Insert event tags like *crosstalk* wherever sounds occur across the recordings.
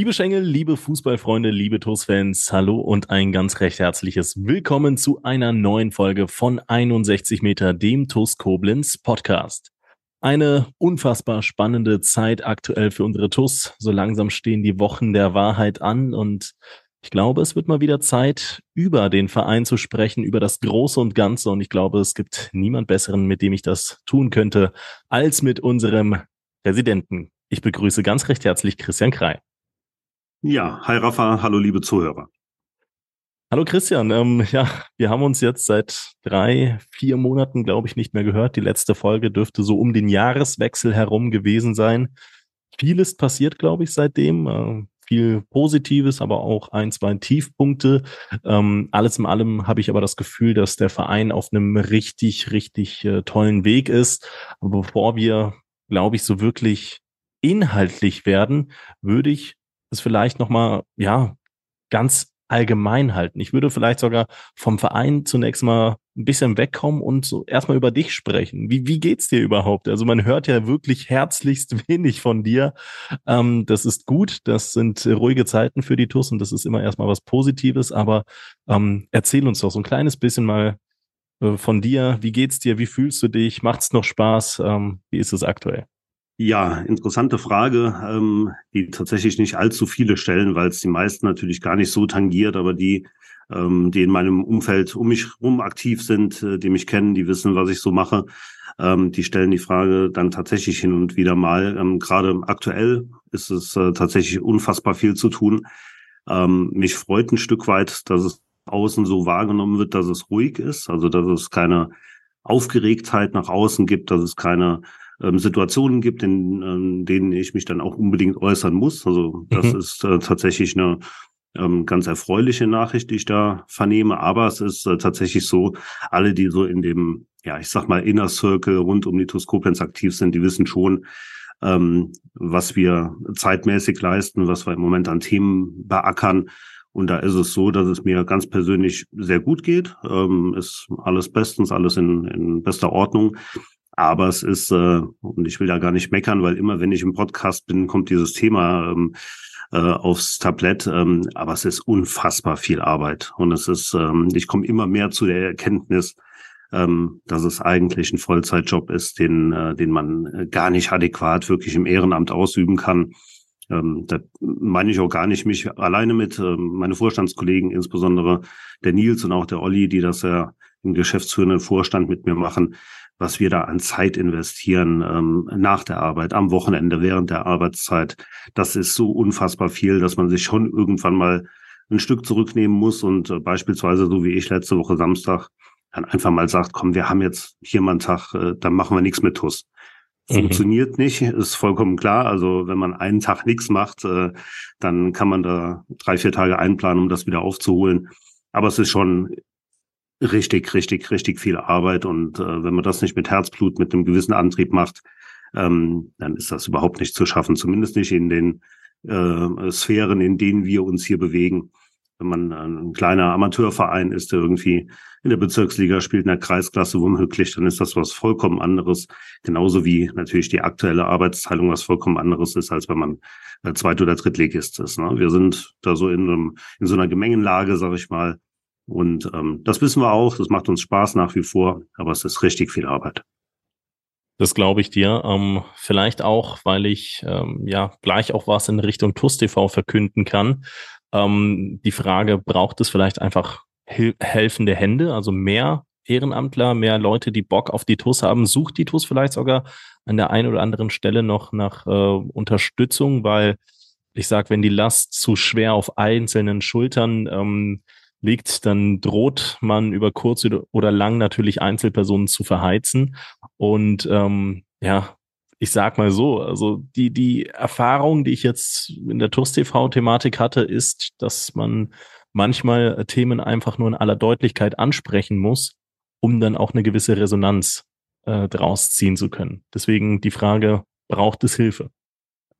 Liebe Schengel, liebe Fußballfreunde, liebe TUS-Fans, hallo und ein ganz recht herzliches Willkommen zu einer neuen Folge von 61 Meter, dem TUS Koblenz Podcast. Eine unfassbar spannende Zeit aktuell für unsere TUS. So langsam stehen die Wochen der Wahrheit an und ich glaube, es wird mal wieder Zeit, über den Verein zu sprechen, über das Große und Ganze. Und ich glaube, es gibt niemand Besseren, mit dem ich das tun könnte, als mit unserem Präsidenten. Ich begrüße ganz recht herzlich Christian Krei. Ja, hi Rafa, hallo liebe Zuhörer. Hallo Christian, ähm, *laughs* ja, wir haben uns jetzt seit drei, vier Monaten, glaube ich, nicht mehr gehört. Die letzte Folge dürfte so um den Jahreswechsel herum gewesen sein. Vieles passiert, glaube ich, seitdem. Äh, viel Positives, aber auch ein, zwei Tiefpunkte. Ähm, alles in allem habe ich aber das Gefühl, dass der Verein auf einem richtig, richtig äh, tollen Weg ist. Aber bevor wir, glaube ich, so wirklich inhaltlich werden, würde ich es vielleicht nochmal, ja, ganz allgemein halten. Ich würde vielleicht sogar vom Verein zunächst mal ein bisschen wegkommen und so erstmal über dich sprechen. Wie, wie geht's dir überhaupt? Also man hört ja wirklich herzlichst *laughs* wenig von dir. Ähm, das ist gut. Das sind ruhige Zeiten für die TUS und das ist immer erstmal was Positives. Aber ähm, erzähl uns doch so ein kleines bisschen mal äh, von dir. Wie geht's dir? Wie fühlst du dich? Macht's noch Spaß? Ähm, wie ist es aktuell? Ja, interessante Frage, ähm, die tatsächlich nicht allzu viele stellen, weil es die meisten natürlich gar nicht so tangiert, aber die, ähm, die in meinem Umfeld um mich rum aktiv sind, äh, die mich kennen, die wissen, was ich so mache, ähm, die stellen die Frage dann tatsächlich hin und wieder mal. Ähm, Gerade aktuell ist es äh, tatsächlich unfassbar viel zu tun. Ähm, mich freut ein Stück weit, dass es außen so wahrgenommen wird, dass es ruhig ist, also dass es keine Aufgeregtheit nach außen gibt, dass es keine ähm, Situationen gibt, in ähm, denen ich mich dann auch unbedingt äußern muss. Also das mhm. ist äh, tatsächlich eine ähm, ganz erfreuliche Nachricht, die ich da vernehme. Aber es ist äh, tatsächlich so, alle, die so in dem, ja, ich sag mal, Inner Circle rund um die Toskopenz aktiv sind, die wissen schon, ähm, was wir zeitmäßig leisten, was wir im Moment an Themen beackern. Und da ist es so, dass es mir ganz persönlich sehr gut geht. Ähm, ist alles bestens, alles in, in bester Ordnung. Aber es ist, äh, und ich will da gar nicht meckern, weil immer, wenn ich im Podcast bin, kommt dieses Thema ähm, äh, aufs Tablett. Ähm, aber es ist unfassbar viel Arbeit. Und es ist, ähm, ich komme immer mehr zu der Erkenntnis, ähm, dass es eigentlich ein Vollzeitjob ist, den, äh, den man äh, gar nicht adäquat wirklich im Ehrenamt ausüben kann. Ähm, da meine ich auch gar nicht mich alleine mit, ähm, meine Vorstandskollegen, insbesondere der Nils und auch der Olli, die das ja im geschäftsführenden Vorstand mit mir machen was wir da an Zeit investieren ähm, nach der Arbeit, am Wochenende, während der Arbeitszeit. Das ist so unfassbar viel, dass man sich schon irgendwann mal ein Stück zurücknehmen muss und äh, beispielsweise, so wie ich letzte Woche Samstag, dann einfach mal sagt, komm, wir haben jetzt hier mal einen Tag, äh, dann machen wir nichts mit TUS. Mhm. Funktioniert mhm. nicht, ist vollkommen klar. Also wenn man einen Tag nichts macht, äh, dann kann man da drei, vier Tage einplanen, um das wieder aufzuholen. Aber es ist schon richtig, richtig, richtig viel Arbeit. Und äh, wenn man das nicht mit Herzblut, mit einem gewissen Antrieb macht, ähm, dann ist das überhaupt nicht zu schaffen. Zumindest nicht in den äh, Sphären, in denen wir uns hier bewegen. Wenn man ein kleiner Amateurverein ist, der irgendwie in der Bezirksliga spielt, in der Kreisklasse womöglich, dann ist das was vollkommen anderes. Genauso wie natürlich die aktuelle Arbeitsteilung was vollkommen anderes ist, als wenn man äh, Zweit- oder Drittligist ist. Ne? Wir sind da so in, einem, in so einer Gemengenlage, sag ich mal, und ähm, das wissen wir auch, das macht uns Spaß nach wie vor, aber es ist richtig viel Arbeit. Das glaube ich dir. Ähm, vielleicht auch, weil ich ähm, ja gleich auch was in Richtung TUS TV verkünden kann. Ähm, die Frage, braucht es vielleicht einfach helfende Hände, also mehr Ehrenamtler, mehr Leute, die Bock auf die TUS haben? Sucht die TUS vielleicht sogar an der einen oder anderen Stelle noch nach äh, Unterstützung, weil ich sage, wenn die Last zu schwer auf einzelnen Schultern ähm, liegt, dann droht man über kurz oder lang natürlich Einzelpersonen zu verheizen. Und ähm, ja, ich sag mal so, also die, die Erfahrung, die ich jetzt in der TUS TV-Thematik hatte, ist, dass man manchmal Themen einfach nur in aller Deutlichkeit ansprechen muss, um dann auch eine gewisse Resonanz äh, draus ziehen zu können. Deswegen die Frage, braucht es Hilfe?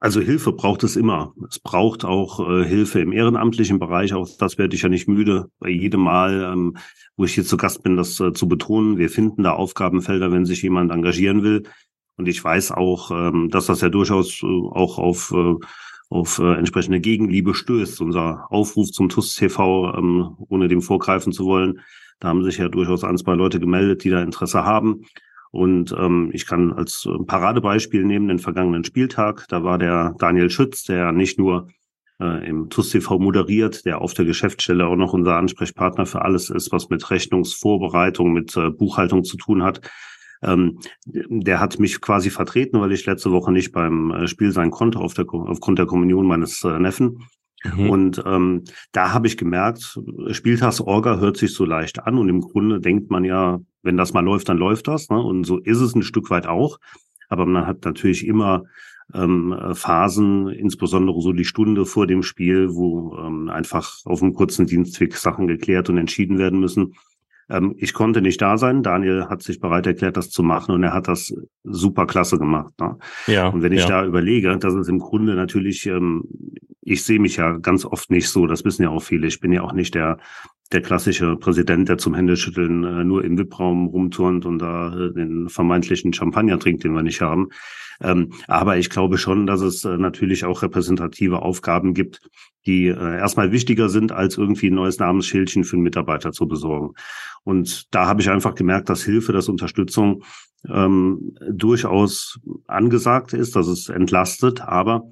Also Hilfe braucht es immer. Es braucht auch äh, Hilfe im ehrenamtlichen Bereich. Auch das werde ich ja nicht müde, bei jedem Mal, ähm, wo ich hier zu Gast bin, das äh, zu betonen. Wir finden da Aufgabenfelder, wenn sich jemand engagieren will. Und ich weiß auch, ähm, dass das ja durchaus äh, auch auf, äh, auf äh, entsprechende Gegenliebe stößt. Unser Aufruf zum TUS TV, ähm, ohne dem vorgreifen zu wollen, da haben sich ja durchaus ein, zwei Leute gemeldet, die da Interesse haben. Und ähm, ich kann als äh, Paradebeispiel nehmen den vergangenen Spieltag. Da war der Daniel Schütz, der nicht nur äh, im TUS TV moderiert, der auf der Geschäftsstelle auch noch unser Ansprechpartner für alles ist, was mit Rechnungsvorbereitung, mit äh, Buchhaltung zu tun hat. Ähm, der hat mich quasi vertreten, weil ich letzte Woche nicht beim äh, Spiel sein konnte auf der, aufgrund der Kommunion meines äh, Neffen. Mhm. Und ähm, da habe ich gemerkt, Spieltagsorga hört sich so leicht an und im Grunde denkt man ja, wenn das mal läuft, dann läuft das. Ne? Und so ist es ein Stück weit auch. Aber man hat natürlich immer ähm, Phasen, insbesondere so die Stunde vor dem Spiel, wo ähm, einfach auf einem kurzen Dienstweg Sachen geklärt und entschieden werden müssen. Ähm, ich konnte nicht da sein. Daniel hat sich bereit erklärt, das zu machen und er hat das super klasse gemacht. Ne? Ja, und wenn ich ja. da überlege, das ist im Grunde natürlich, ähm, ich sehe mich ja ganz oft nicht so, das wissen ja auch viele. Ich bin ja auch nicht der der klassische Präsident, der zum Händeschütteln äh, nur im VIP-Raum rumturnt und da äh, den vermeintlichen Champagner trinkt, den wir nicht haben. Ähm, aber ich glaube schon, dass es äh, natürlich auch repräsentative Aufgaben gibt, die äh, erstmal wichtiger sind, als irgendwie ein neues Namensschildchen für einen Mitarbeiter zu besorgen. Und da habe ich einfach gemerkt, dass Hilfe, dass Unterstützung ähm, durchaus angesagt ist, dass es entlastet, aber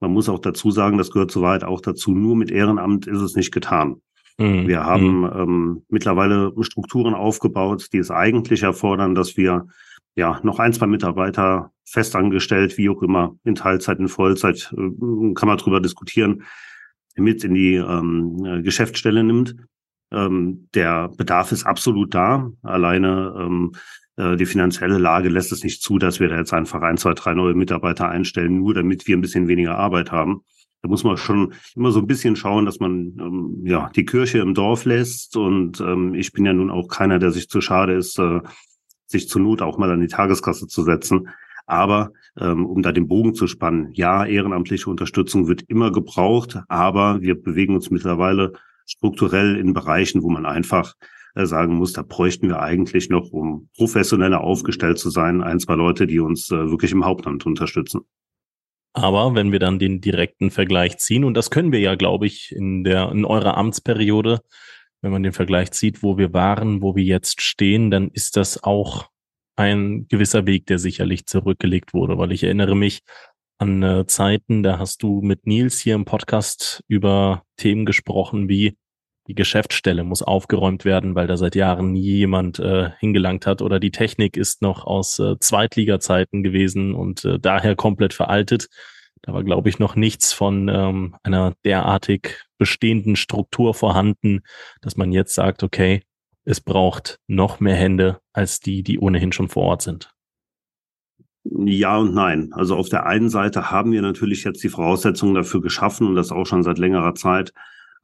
man muss auch dazu sagen, das gehört soweit auch dazu, nur mit Ehrenamt ist es nicht getan. Mhm. Wir haben mhm. ähm, mittlerweile Strukturen aufgebaut, die es eigentlich erfordern, dass wir ja noch ein, zwei Mitarbeiter festangestellt, wie auch immer, in Teilzeit, in Vollzeit, äh, kann man drüber diskutieren, mit in die ähm, Geschäftsstelle nimmt. Ähm, der Bedarf ist absolut da. Alleine ähm, äh, die finanzielle Lage lässt es nicht zu, dass wir da jetzt einfach ein, zwei, drei neue Mitarbeiter einstellen, nur damit wir ein bisschen weniger Arbeit haben. Da muss man schon immer so ein bisschen schauen, dass man ähm, ja die Kirche im Dorf lässt. Und ähm, ich bin ja nun auch keiner, der sich zu schade ist, äh, sich zur Not auch mal an die Tageskasse zu setzen. Aber ähm, um da den Bogen zu spannen, ja, ehrenamtliche Unterstützung wird immer gebraucht, aber wir bewegen uns mittlerweile strukturell in Bereichen, wo man einfach äh, sagen muss, da bräuchten wir eigentlich noch, um professioneller aufgestellt zu sein, ein, zwei Leute, die uns äh, wirklich im Hauptamt unterstützen. Aber wenn wir dann den direkten Vergleich ziehen, und das können wir ja, glaube ich, in der, in eurer Amtsperiode, wenn man den Vergleich zieht, wo wir waren, wo wir jetzt stehen, dann ist das auch ein gewisser Weg, der sicherlich zurückgelegt wurde, weil ich erinnere mich an äh, Zeiten, da hast du mit Nils hier im Podcast über Themen gesprochen wie die Geschäftsstelle muss aufgeräumt werden, weil da seit Jahren nie jemand äh, hingelangt hat oder die Technik ist noch aus äh, Zweitliga-Zeiten gewesen und äh, daher komplett veraltet. Da war, glaube ich, noch nichts von ähm, einer derartig bestehenden Struktur vorhanden, dass man jetzt sagt, okay, es braucht noch mehr Hände als die, die ohnehin schon vor Ort sind. Ja und nein. Also auf der einen Seite haben wir natürlich jetzt die Voraussetzungen dafür geschaffen und das auch schon seit längerer Zeit,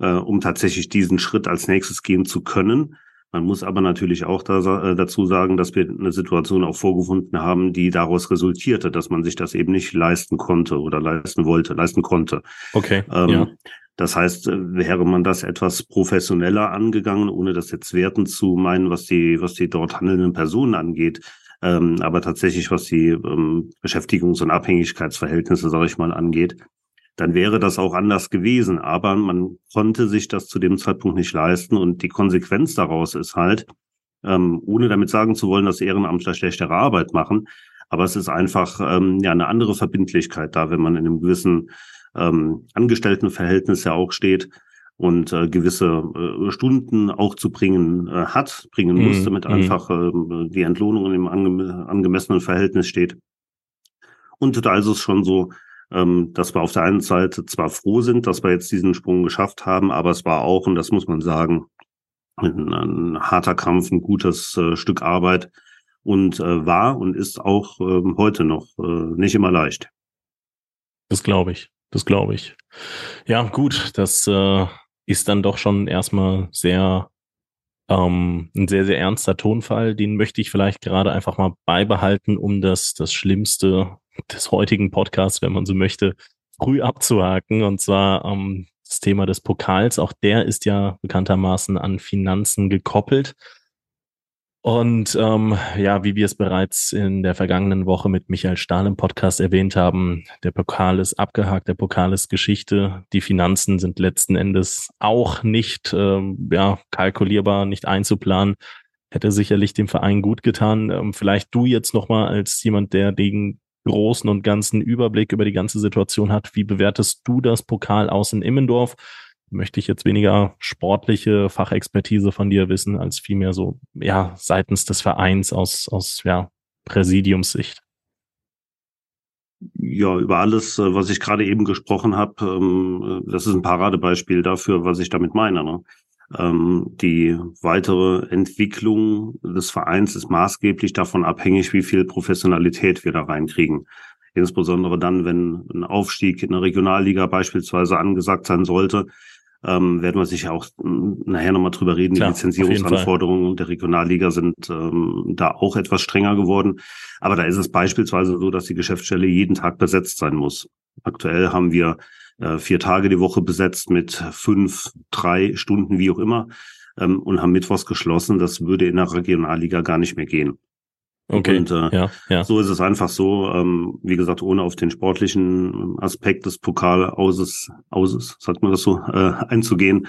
äh, um tatsächlich diesen Schritt als nächstes gehen zu können. Man muss aber natürlich auch da, äh, dazu sagen, dass wir eine Situation auch vorgefunden haben, die daraus resultierte, dass man sich das eben nicht leisten konnte oder leisten wollte, leisten konnte. Okay. Ähm, ja. Das heißt, äh, wäre man das etwas professioneller angegangen, ohne das jetzt werten zu meinen, was die, was die dort handelnden Personen angeht, ähm, aber tatsächlich, was die ähm, Beschäftigungs- und Abhängigkeitsverhältnisse, sage ich mal, angeht, dann wäre das auch anders gewesen. Aber man konnte sich das zu dem Zeitpunkt nicht leisten. Und die Konsequenz daraus ist halt, ähm, ohne damit sagen zu wollen, dass Ehrenamtler schlechtere Arbeit machen, aber es ist einfach ähm, ja eine andere Verbindlichkeit da, wenn man in einem gewissen ähm, Angestelltenverhältnis ja auch steht und äh, gewisse äh, Stunden auch zu bringen äh, hat, bringen muss, mhm. damit mhm. einfach äh, die Entlohnung im ange angemessenen Verhältnis steht. Und da ist es schon so, ähm, dass wir auf der einen Seite zwar froh sind, dass wir jetzt diesen Sprung geschafft haben, aber es war auch, und das muss man sagen, ein, ein harter Kampf, ein gutes äh, Stück Arbeit und äh, war und ist auch äh, heute noch äh, nicht immer leicht. Das glaube ich. Das glaube ich. Ja, gut, das äh, ist dann doch schon erstmal sehr ähm, ein sehr, sehr ernster Tonfall. Den möchte ich vielleicht gerade einfach mal beibehalten, um das, das Schlimmste des heutigen Podcasts, wenn man so möchte, früh abzuhaken. Und zwar ähm, das Thema des Pokals. Auch der ist ja bekanntermaßen an Finanzen gekoppelt. Und ähm, ja, wie wir es bereits in der vergangenen Woche mit Michael Stahl im Podcast erwähnt haben, der Pokal ist abgehakt, der Pokal ist Geschichte. Die Finanzen sind letzten Endes auch nicht ähm, ja, kalkulierbar, nicht einzuplanen. Hätte sicherlich dem Verein gut getan. Ähm, vielleicht du jetzt nochmal als jemand, der den großen und ganzen Überblick über die ganze Situation hat. Wie bewertest du das Pokal aus in Immendorf? möchte ich jetzt weniger sportliche Fachexpertise von dir wissen, als vielmehr so, ja, seitens des Vereins aus, aus, ja, Präsidiumssicht. Ja, über alles, äh, was ich gerade eben gesprochen habe, ähm, das ist ein Paradebeispiel dafür, was ich damit meine. Ne? Ähm, die weitere Entwicklung des Vereins ist maßgeblich davon abhängig, wie viel Professionalität wir da reinkriegen. Insbesondere dann, wenn ein Aufstieg in der Regionalliga beispielsweise angesagt sein sollte, ähm, werden wir sicher auch nachher nochmal drüber reden. Klar, die Lizenzierungsanforderungen der Regionalliga sind ähm, da auch etwas strenger geworden. Aber da ist es beispielsweise so, dass die Geschäftsstelle jeden Tag besetzt sein muss. Aktuell haben wir äh, vier Tage die Woche besetzt mit fünf, drei Stunden, wie auch immer, ähm, und haben Mittwochs geschlossen. Das würde in der Regionalliga gar nicht mehr gehen. Okay. Und äh, ja, ja. so ist es einfach so, ähm, wie gesagt, ohne auf den sportlichen Aspekt des Pokalauses, Auses, sagt man das so, äh, *laughs* einzugehen,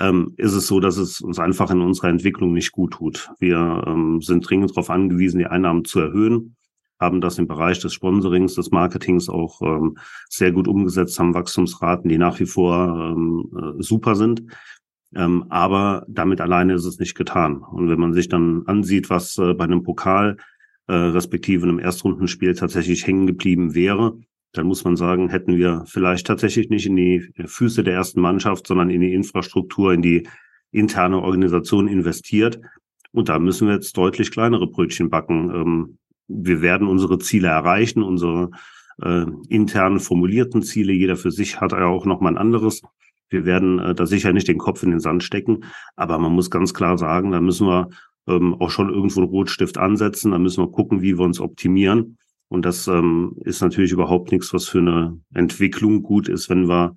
ähm, ist es so, dass es uns einfach in unserer Entwicklung nicht gut tut. Wir ähm, sind dringend darauf angewiesen, die Einnahmen zu erhöhen, haben das im Bereich des Sponsorings, des Marketings auch ähm, sehr gut umgesetzt, haben Wachstumsraten, die nach wie vor ähm, äh, super sind. Ähm, aber damit alleine ist es nicht getan. Und wenn man sich dann ansieht, was äh, bei einem Pokal äh, respektive einem Erstrundenspiel tatsächlich hängen geblieben wäre, dann muss man sagen, hätten wir vielleicht tatsächlich nicht in die Füße der ersten Mannschaft, sondern in die Infrastruktur, in die interne Organisation investiert. Und da müssen wir jetzt deutlich kleinere Brötchen backen. Ähm, wir werden unsere Ziele erreichen, unsere äh, intern formulierten Ziele. Jeder für sich hat ja auch noch mal ein anderes. Wir werden äh, da sicher nicht den Kopf in den Sand stecken, aber man muss ganz klar sagen, da müssen wir ähm, auch schon irgendwo einen Rotstift ansetzen. Da müssen wir gucken, wie wir uns optimieren. Und das ähm, ist natürlich überhaupt nichts, was für eine Entwicklung gut ist, wenn wir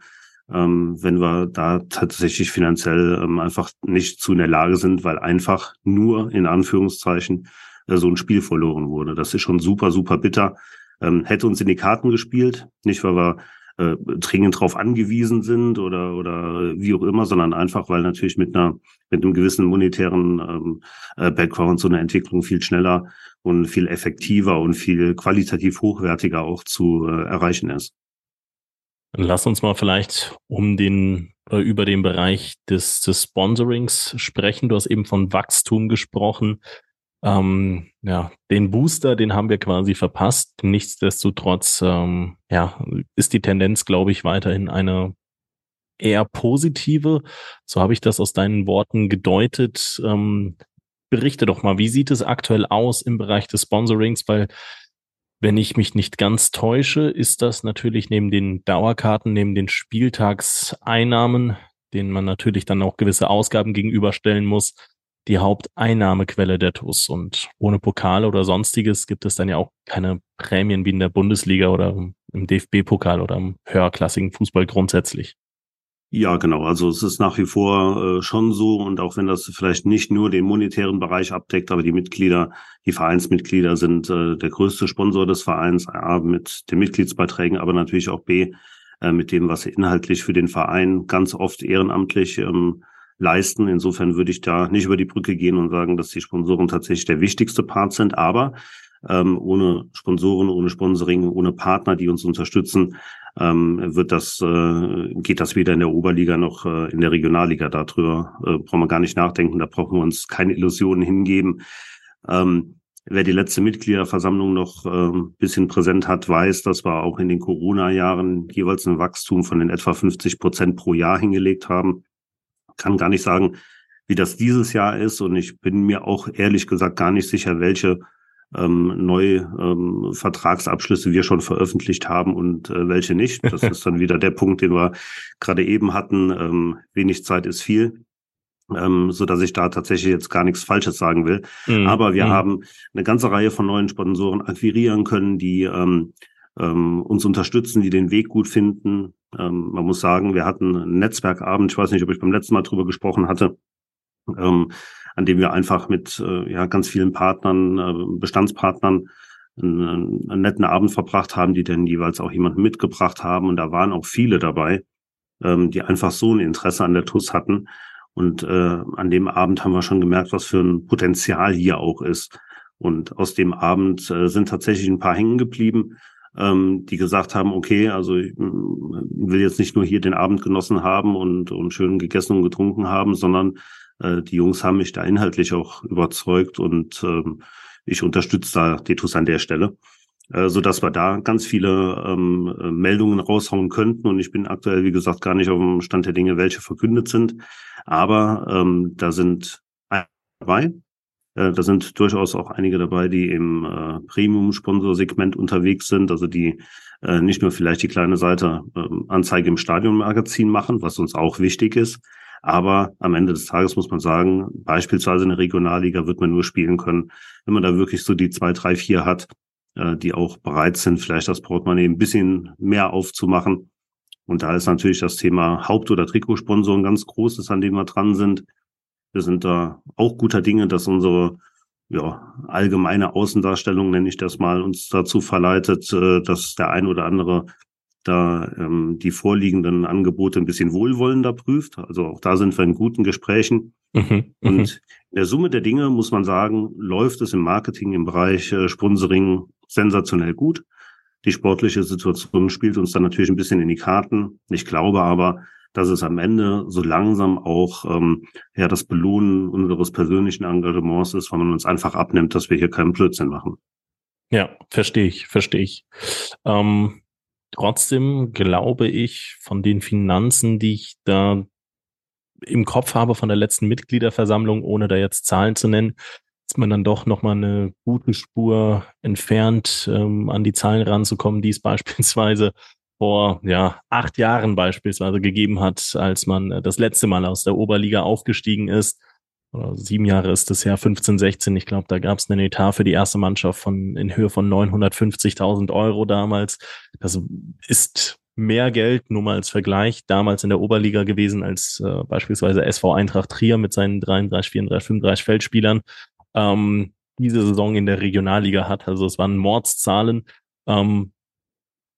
ähm, wenn wir da tatsächlich finanziell ähm, einfach nicht zu in der Lage sind, weil einfach nur in Anführungszeichen so ein Spiel verloren wurde. Das ist schon super, super bitter. Ähm, hätte uns in die Karten gespielt, nicht weil wir äh, dringend darauf angewiesen sind oder oder wie auch immer, sondern einfach, weil natürlich mit einer mit einem gewissen monetären ähm, äh, Background so eine Entwicklung viel schneller und viel effektiver und viel qualitativ hochwertiger auch zu äh, erreichen ist. Lass uns mal vielleicht um den äh, über den Bereich des, des Sponsorings sprechen. Du hast eben von Wachstum gesprochen. Ähm, ja, den Booster, den haben wir quasi verpasst. Nichtsdestotrotz, ähm, ja, ist die Tendenz, glaube ich, weiterhin eine eher positive. So habe ich das aus deinen Worten gedeutet. Ähm, berichte doch mal, wie sieht es aktuell aus im Bereich des Sponsorings? Weil, wenn ich mich nicht ganz täusche, ist das natürlich neben den Dauerkarten, neben den Spieltagseinnahmen, denen man natürlich dann auch gewisse Ausgaben gegenüberstellen muss, die Haupteinnahmequelle der TUS. Und ohne Pokale oder sonstiges gibt es dann ja auch keine Prämien wie in der Bundesliga oder im DFB-Pokal oder im höherklassigen Fußball grundsätzlich. Ja, genau. Also es ist nach wie vor äh, schon so und auch wenn das vielleicht nicht nur den monetären Bereich abdeckt, aber die Mitglieder, die Vereinsmitglieder sind äh, der größte Sponsor des Vereins, A mit den Mitgliedsbeiträgen, aber natürlich auch B äh, mit dem, was inhaltlich für den Verein ganz oft ehrenamtlich ähm, leisten. Insofern würde ich da nicht über die Brücke gehen und sagen, dass die Sponsoren tatsächlich der wichtigste Part sind. Aber ähm, ohne Sponsoren, ohne Sponsoring, ohne Partner, die uns unterstützen, ähm, wird das, äh, geht das weder in der Oberliga noch äh, in der Regionalliga. Darüber äh, brauchen wir gar nicht nachdenken. Da brauchen wir uns keine Illusionen hingeben. Ähm, Wer die letzte Mitgliederversammlung noch äh, bisschen präsent hat, weiß, dass wir auch in den Corona-Jahren jeweils ein Wachstum von den etwa 50 Prozent pro Jahr hingelegt haben kann gar nicht sagen, wie das dieses Jahr ist. Und ich bin mir auch ehrlich gesagt gar nicht sicher, welche ähm, neue ähm, Vertragsabschlüsse wir schon veröffentlicht haben und äh, welche nicht. Das *laughs* ist dann wieder der Punkt, den wir gerade eben hatten. Ähm, wenig Zeit ist viel. Ähm, so dass ich da tatsächlich jetzt gar nichts Falsches sagen will. Mhm. Aber wir mhm. haben eine ganze Reihe von neuen Sponsoren akquirieren können, die ähm, ähm, uns unterstützen, die den Weg gut finden. Ähm, man muss sagen, wir hatten einen Netzwerkabend, ich weiß nicht, ob ich beim letzten Mal drüber gesprochen hatte, ähm, an dem wir einfach mit äh, ja, ganz vielen Partnern, äh, Bestandspartnern einen, einen netten Abend verbracht haben, die dann jeweils auch jemanden mitgebracht haben. Und da waren auch viele dabei, ähm, die einfach so ein Interesse an der TUS hatten. Und äh, an dem Abend haben wir schon gemerkt, was für ein Potenzial hier auch ist. Und aus dem Abend äh, sind tatsächlich ein paar hängen geblieben, ähm, die gesagt haben, okay, also ich will jetzt nicht nur hier den Abend genossen haben und, und schön gegessen und getrunken haben, sondern äh, die Jungs haben mich da inhaltlich auch überzeugt und ähm, ich unterstütze da Detus an der Stelle, äh, so dass wir da ganz viele ähm, Meldungen raushauen könnten. Und ich bin aktuell, wie gesagt, gar nicht auf dem Stand der Dinge, welche verkündet sind. Aber ähm, da sind dabei. Äh, da sind durchaus auch einige dabei, die im äh, Premium-Sponsor-Segment unterwegs sind, also die äh, nicht nur vielleicht die kleine Seite äh, Anzeige im Stadionmagazin machen, was uns auch wichtig ist, aber am Ende des Tages muss man sagen, beispielsweise in der Regionalliga wird man nur spielen können, wenn man da wirklich so die zwei, drei, vier hat, äh, die auch bereit sind, vielleicht das Portemonnaie ein bisschen mehr aufzumachen. Und da ist natürlich das Thema Haupt- oder Trikotsponsoren ganz großes, an dem wir dran sind. Wir sind da auch guter Dinge, dass unsere ja, allgemeine Außendarstellung, nenne ich das mal, uns dazu verleitet, äh, dass der ein oder andere da ähm, die vorliegenden Angebote ein bisschen wohlwollender prüft. Also auch da sind wir in guten Gesprächen. Mhm, mhm, und in der Summe der Dinge muss man sagen, läuft es im Marketing im Bereich äh, Sponsoring sensationell gut. Die sportliche Situation spielt uns dann natürlich ein bisschen in die Karten. Ich glaube aber, dass es am Ende so langsam auch ähm, ja das Belohnen unseres persönlichen Engagements ist, weil man uns einfach abnimmt, dass wir hier keinen Blödsinn machen. Ja, verstehe ich, verstehe ich. Ähm, Trotzdem glaube ich, von den Finanzen, die ich da im Kopf habe von der letzten Mitgliederversammlung, ohne da jetzt Zahlen zu nennen, ist man dann doch nochmal eine gute Spur entfernt, ähm, an die Zahlen ranzukommen, die es *laughs* beispielsweise vor ja, acht Jahren beispielsweise gegeben hat, als man äh, das letzte Mal aus der Oberliga aufgestiegen ist oder sieben Jahre ist es her, 15, 16. Ich glaube, da gab es einen Etat für die erste Mannschaft von in Höhe von 950.000 Euro damals. Das ist mehr Geld, nur mal als Vergleich, damals in der Oberliga gewesen als äh, beispielsweise SV Eintracht Trier mit seinen 33, 34, 35 Feldspielern ähm, diese Saison in der Regionalliga hat. Also es waren Mordszahlen. Ähm,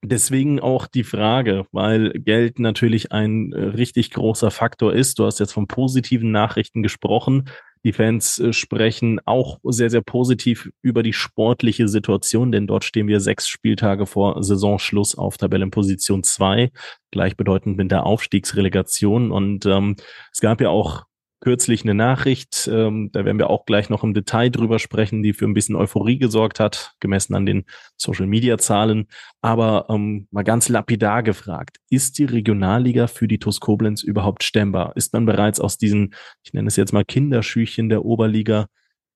Deswegen auch die Frage, weil Geld natürlich ein äh, richtig großer Faktor ist. Du hast jetzt von positiven Nachrichten gesprochen. Die Fans äh, sprechen auch sehr, sehr positiv über die sportliche Situation, denn dort stehen wir sechs Spieltage vor Saisonschluss auf Tabellenposition zwei, gleichbedeutend mit der Aufstiegsrelegation. Und ähm, es gab ja auch kürzlich eine Nachricht, ähm, da werden wir auch gleich noch im Detail drüber sprechen, die für ein bisschen Euphorie gesorgt hat, gemessen an den Social-Media-Zahlen. Aber ähm, mal ganz lapidar gefragt, ist die Regionalliga für die TuS Koblenz überhaupt stemmbar? Ist man bereits aus diesen, ich nenne es jetzt mal Kinderschüchen der Oberliga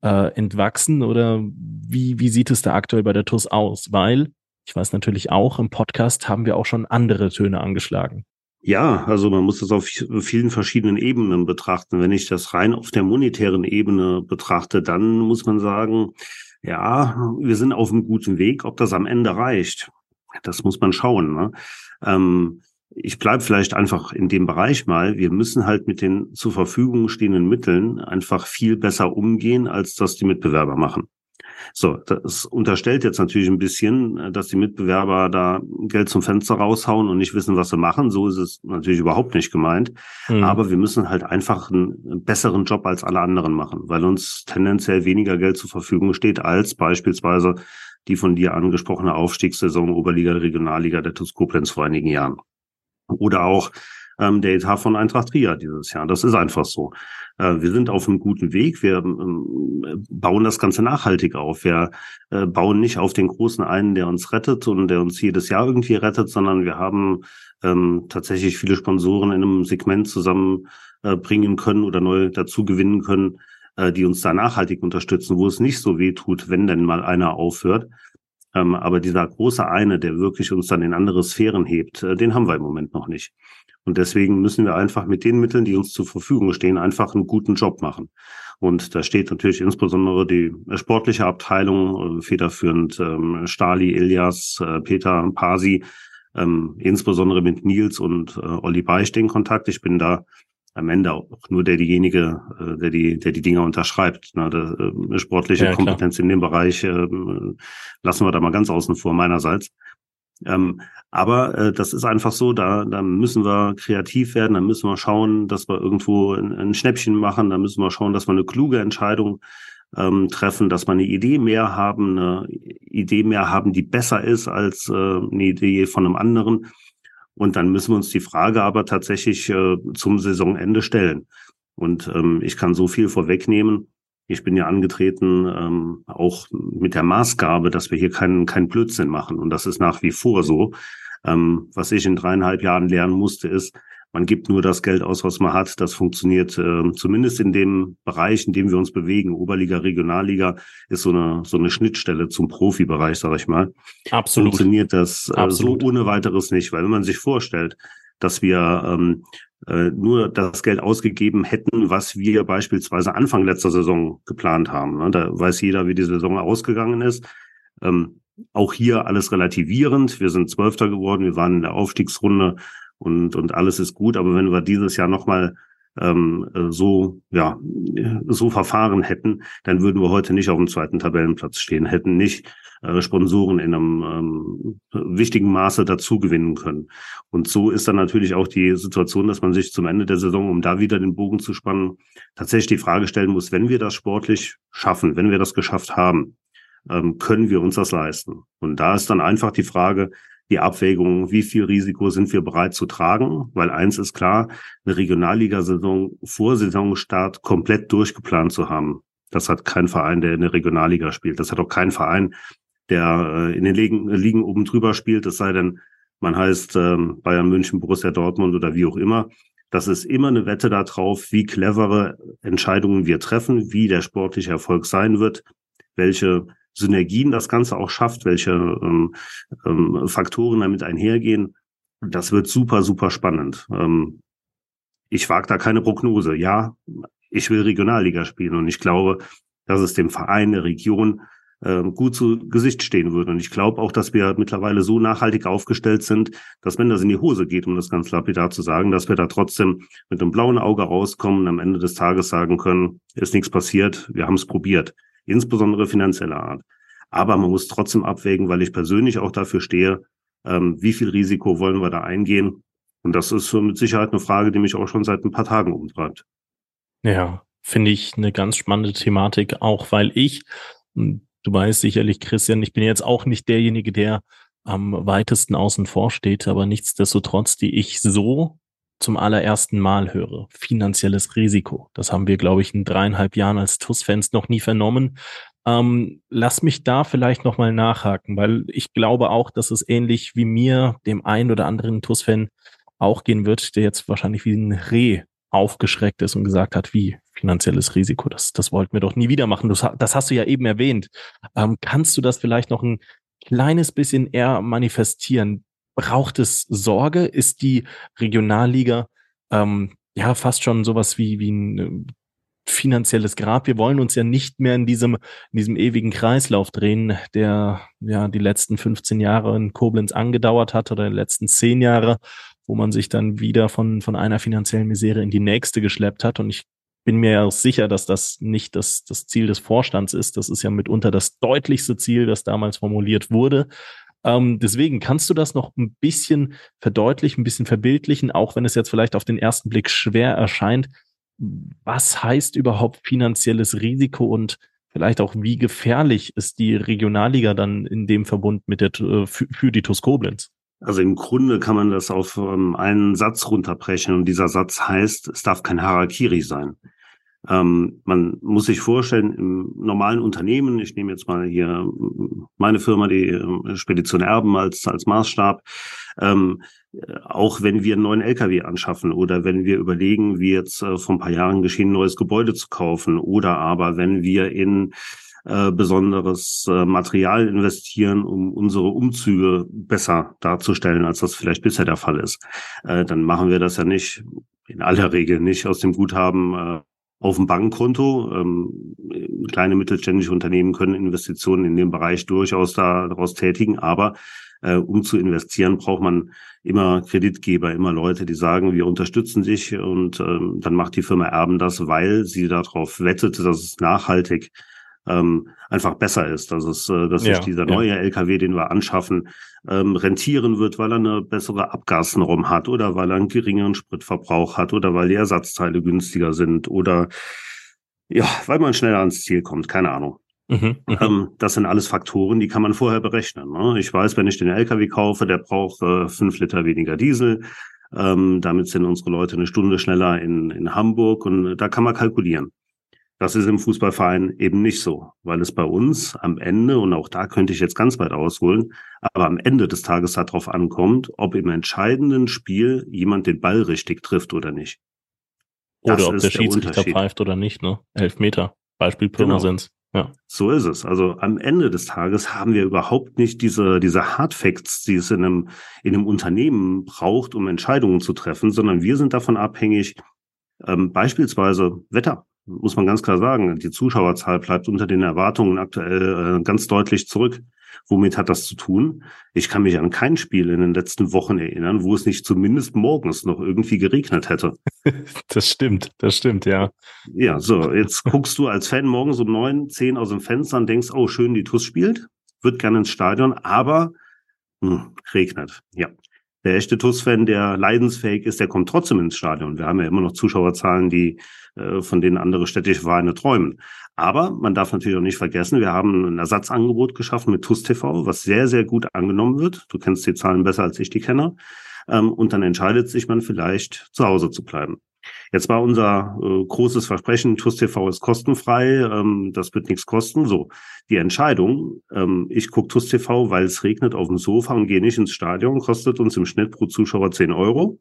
äh, entwachsen oder wie, wie sieht es da aktuell bei der TuS aus? Weil, ich weiß natürlich auch, im Podcast haben wir auch schon andere Töne angeschlagen. Ja, also man muss das auf vielen verschiedenen Ebenen betrachten. Wenn ich das rein auf der monetären Ebene betrachte, dann muss man sagen, ja, wir sind auf einem guten Weg. Ob das am Ende reicht, das muss man schauen. Ne? Ähm, ich bleibe vielleicht einfach in dem Bereich mal. Wir müssen halt mit den zur Verfügung stehenden Mitteln einfach viel besser umgehen, als das die Mitbewerber machen. So, das unterstellt jetzt natürlich ein bisschen, äh, dass die Mitbewerber da Geld zum Fenster raushauen und nicht wissen, was sie machen. So ist es natürlich überhaupt nicht gemeint. Mhm. Aber wir müssen halt einfach einen besseren Job als alle anderen machen, weil uns tendenziell weniger Geld zur Verfügung steht als beispielsweise die von dir angesprochene Aufstiegssaison Oberliga, Regionalliga der TuS Koblenz vor einigen Jahren. Oder auch ähm, der Etat von Eintracht Trier dieses Jahr. Das ist einfach so. Äh, wir sind auf einem guten Weg. Wir ähm, bauen das Ganze nachhaltig auf. Wir äh, bauen nicht auf den Großen einen, der uns rettet und der uns jedes Jahr irgendwie rettet, sondern wir haben ähm, tatsächlich viele Sponsoren in einem Segment zusammenbringen äh, können oder neu dazu gewinnen können, äh, die uns da nachhaltig unterstützen, wo es nicht so weh tut, wenn denn mal einer aufhört. Ähm, aber dieser große eine, der wirklich uns dann in andere Sphären hebt, äh, den haben wir im Moment noch nicht. Und deswegen müssen wir einfach mit den Mitteln, die uns zur Verfügung stehen, einfach einen guten Job machen. Und da steht natürlich insbesondere die sportliche Abteilung, äh, federführend ähm, Stali, Ilias, äh, Peter, Pasi, ähm, insbesondere mit Nils und äh, Olli Beicht in Kontakt. Ich bin da am Ende auch nur der diejenige, äh, der die, der die Dinger unterschreibt. Ne? Der, äh, sportliche ja, Kompetenz in dem Bereich äh, lassen wir da mal ganz außen vor meinerseits. Ähm, aber äh, das ist einfach so, da, da müssen wir kreativ werden, da müssen wir schauen, dass wir irgendwo ein, ein Schnäppchen machen, da müssen wir schauen, dass wir eine kluge Entscheidung ähm, treffen, dass wir eine Idee mehr haben, eine Idee mehr haben, die besser ist als äh, eine Idee von einem anderen. Und dann müssen wir uns die Frage aber tatsächlich äh, zum Saisonende stellen. Und ähm, ich kann so viel vorwegnehmen. Ich bin ja angetreten, ähm, auch mit der Maßgabe, dass wir hier keinen keinen Blödsinn machen. Und das ist nach wie vor so. Ähm, was ich in dreieinhalb Jahren lernen musste, ist, man gibt nur das Geld aus, was man hat. Das funktioniert äh, zumindest in dem Bereich, in dem wir uns bewegen. Oberliga, Regionalliga ist so eine so eine Schnittstelle zum Profibereich, sage ich mal. Absolut. Funktioniert das äh, so ohne weiteres nicht, weil wenn man sich vorstellt, dass wir ähm, äh, nur das Geld ausgegeben hätten, was wir beispielsweise Anfang letzter Saison geplant haben. Ne? Da weiß jeder, wie die Saison ausgegangen ist. Ähm, auch hier alles relativierend. Wir sind Zwölfter geworden, wir waren in der Aufstiegsrunde und, und alles ist gut. Aber wenn wir dieses Jahr nochmal ähm, so, ja, so verfahren hätten, dann würden wir heute nicht auf dem zweiten Tabellenplatz stehen, hätten nicht äh, Sponsoren in einem ähm, wichtigen Maße dazu gewinnen können. Und so ist dann natürlich auch die Situation, dass man sich zum Ende der Saison, um da wieder den Bogen zu spannen, tatsächlich die Frage stellen muss, wenn wir das sportlich schaffen, wenn wir das geschafft haben, ähm, können wir uns das leisten? Und da ist dann einfach die Frage, die Abwägung, wie viel Risiko sind wir bereit zu tragen? Weil eins ist klar, eine Regionalligasaison vor Saisonstart komplett durchgeplant zu haben. Das hat kein Verein, der in der Regionalliga spielt. Das hat auch kein Verein, der äh, in den Ligen, Ligen oben drüber spielt. Es sei denn, man heißt ähm, Bayern München, Borussia Dortmund oder wie auch immer. Das ist immer eine Wette darauf, wie clevere Entscheidungen wir treffen, wie der sportliche Erfolg sein wird, welche Synergien das Ganze auch schafft, welche ähm, ähm, Faktoren damit einhergehen. Das wird super, super spannend. Ähm, ich wage da keine Prognose. Ja, ich will Regionalliga spielen und ich glaube, dass es dem Verein der Region äh, gut zu Gesicht stehen würde. Und ich glaube auch, dass wir mittlerweile so nachhaltig aufgestellt sind, dass wenn das in die Hose geht, um das ganz lapidar zu sagen, dass wir da trotzdem mit einem blauen Auge rauskommen und am Ende des Tages sagen können, ist nichts passiert, wir haben es probiert insbesondere finanzieller Art. Aber man muss trotzdem abwägen, weil ich persönlich auch dafür stehe, ähm, wie viel Risiko wollen wir da eingehen. Und das ist mit Sicherheit eine Frage, die mich auch schon seit ein paar Tagen umtreibt. Ja, finde ich eine ganz spannende Thematik, auch weil ich, hm, du weißt sicherlich, Christian, ich bin jetzt auch nicht derjenige, der am weitesten außen vor steht, aber nichtsdestotrotz, die ich so zum allerersten Mal höre. Finanzielles Risiko. Das haben wir, glaube ich, in dreieinhalb Jahren als TUS-Fans noch nie vernommen. Ähm, lass mich da vielleicht nochmal nachhaken, weil ich glaube auch, dass es ähnlich wie mir, dem einen oder anderen TUS-Fan, auch gehen wird, der jetzt wahrscheinlich wie ein Reh aufgeschreckt ist und gesagt hat, wie finanzielles Risiko, das, das wollten wir doch nie wieder machen. Das, das hast du ja eben erwähnt. Ähm, kannst du das vielleicht noch ein kleines bisschen eher manifestieren? Braucht es Sorge? Ist die Regionalliga ähm, ja fast schon sowas wie, wie ein äh, finanzielles Grab. Wir wollen uns ja nicht mehr in diesem, in diesem ewigen Kreislauf drehen, der ja die letzten 15 Jahre in Koblenz angedauert hat oder die letzten 10 Jahre, wo man sich dann wieder von, von einer finanziellen Misere in die nächste geschleppt hat. Und ich bin mir ja auch sicher, dass das nicht das, das Ziel des Vorstands ist. Das ist ja mitunter das deutlichste Ziel, das damals formuliert wurde. Ähm, deswegen kannst du das noch ein bisschen verdeutlichen, ein bisschen verbildlichen, auch wenn es jetzt vielleicht auf den ersten Blick schwer erscheint. Was heißt überhaupt finanzielles Risiko und vielleicht auch wie gefährlich ist die Regionalliga dann in dem Verbund mit der äh, für, für die TuS Koblenz? Also im Grunde kann man das auf ähm, einen Satz runterbrechen und dieser Satz heißt, es darf kein Harakiri sein. Ähm, man muss sich vorstellen, im normalen Unternehmen, ich nehme jetzt mal hier meine Firma, die äh, Spedition Erben als, als Maßstab, ähm, auch wenn wir einen neuen LKW anschaffen oder wenn wir überlegen, wie jetzt äh, vor ein paar Jahren geschehen, ein neues Gebäude zu kaufen oder aber wenn wir in äh, besonderes äh, Material investieren, um unsere Umzüge besser darzustellen, als das vielleicht bisher der Fall ist, äh, dann machen wir das ja nicht, in aller Regel nicht aus dem Guthaben äh, auf dem Bankkonto. Ähm, kleine mittelständische Unternehmen können Investitionen in dem Bereich durchaus daraus tätigen, aber äh, um zu investieren, braucht man immer Kreditgeber, immer Leute, die sagen, wir unterstützen dich und ähm, dann macht die Firma Erben das, weil sie darauf wettet, dass es nachhaltig ähm, einfach besser ist, dass es, äh, dass ja, sich dieser neue ja. LKW, den wir anschaffen, ähm, rentieren wird, weil er eine bessere Abgasnorm hat oder weil er einen geringeren Spritverbrauch hat oder weil die Ersatzteile günstiger sind oder ja, weil man schneller ans Ziel kommt, keine Ahnung. Mhm, mhm. ähm, das sind alles Faktoren, die kann man vorher berechnen. Ne? Ich weiß, wenn ich den LKW kaufe, der braucht äh, fünf Liter weniger Diesel. Ähm, damit sind unsere Leute eine Stunde schneller in, in Hamburg und da kann man kalkulieren. Das ist im Fußballverein eben nicht so, weil es bei uns am Ende, und auch da könnte ich jetzt ganz weit ausholen, aber am Ende des Tages darauf ankommt, ob im entscheidenden Spiel jemand den Ball richtig trifft oder nicht. Das oder ob der Schiedsrichter der pfeift oder nicht, ne? Elf Meter. Beispiel Pirmasens. Genau. Ja. So ist es. Also am Ende des Tages haben wir überhaupt nicht diese, diese Hard Facts, die es in einem, in einem Unternehmen braucht, um Entscheidungen zu treffen, sondern wir sind davon abhängig, ähm, beispielsweise Wetter muss man ganz klar sagen, die Zuschauerzahl bleibt unter den Erwartungen aktuell äh, ganz deutlich zurück. Womit hat das zu tun? Ich kann mich an kein Spiel in den letzten Wochen erinnern, wo es nicht zumindest morgens noch irgendwie geregnet hätte. *laughs* Das stimmt, das stimmt, ja. Ja, so, jetzt guckst du als Fan morgens um neun, zehn aus dem Fenster und denkst, oh, schön, die TUS spielt, wird gerne ins Stadion, aber hm, regnet. Ja. Der echte TUS-Fan, der leidensfähig ist, der kommt trotzdem ins Stadion. Wir haben ja immer noch Zuschauerzahlen, die äh, von denen andere städtische Vereine träumen. Aber man darf natürlich auch nicht vergessen, wir haben ein Ersatzangebot geschaffen mit TUS TV, was sehr, sehr gut angenommen wird. Du kennst die Zahlen besser, als ich die kenne. Ähm, und dann entscheidet sich man vielleicht, zu Hause zu bleiben. Jetzt war unser äh, großes Versprechen, TUS TV ist kostenfrei, ähm, das wird nichts kosten. So, die Entscheidung, ähm, ich gucke TUS TV, weil es regnet auf dem Sofa und gehe nicht ins Stadion, kostet uns im Schnitt pro Zuschauer 10 Euro.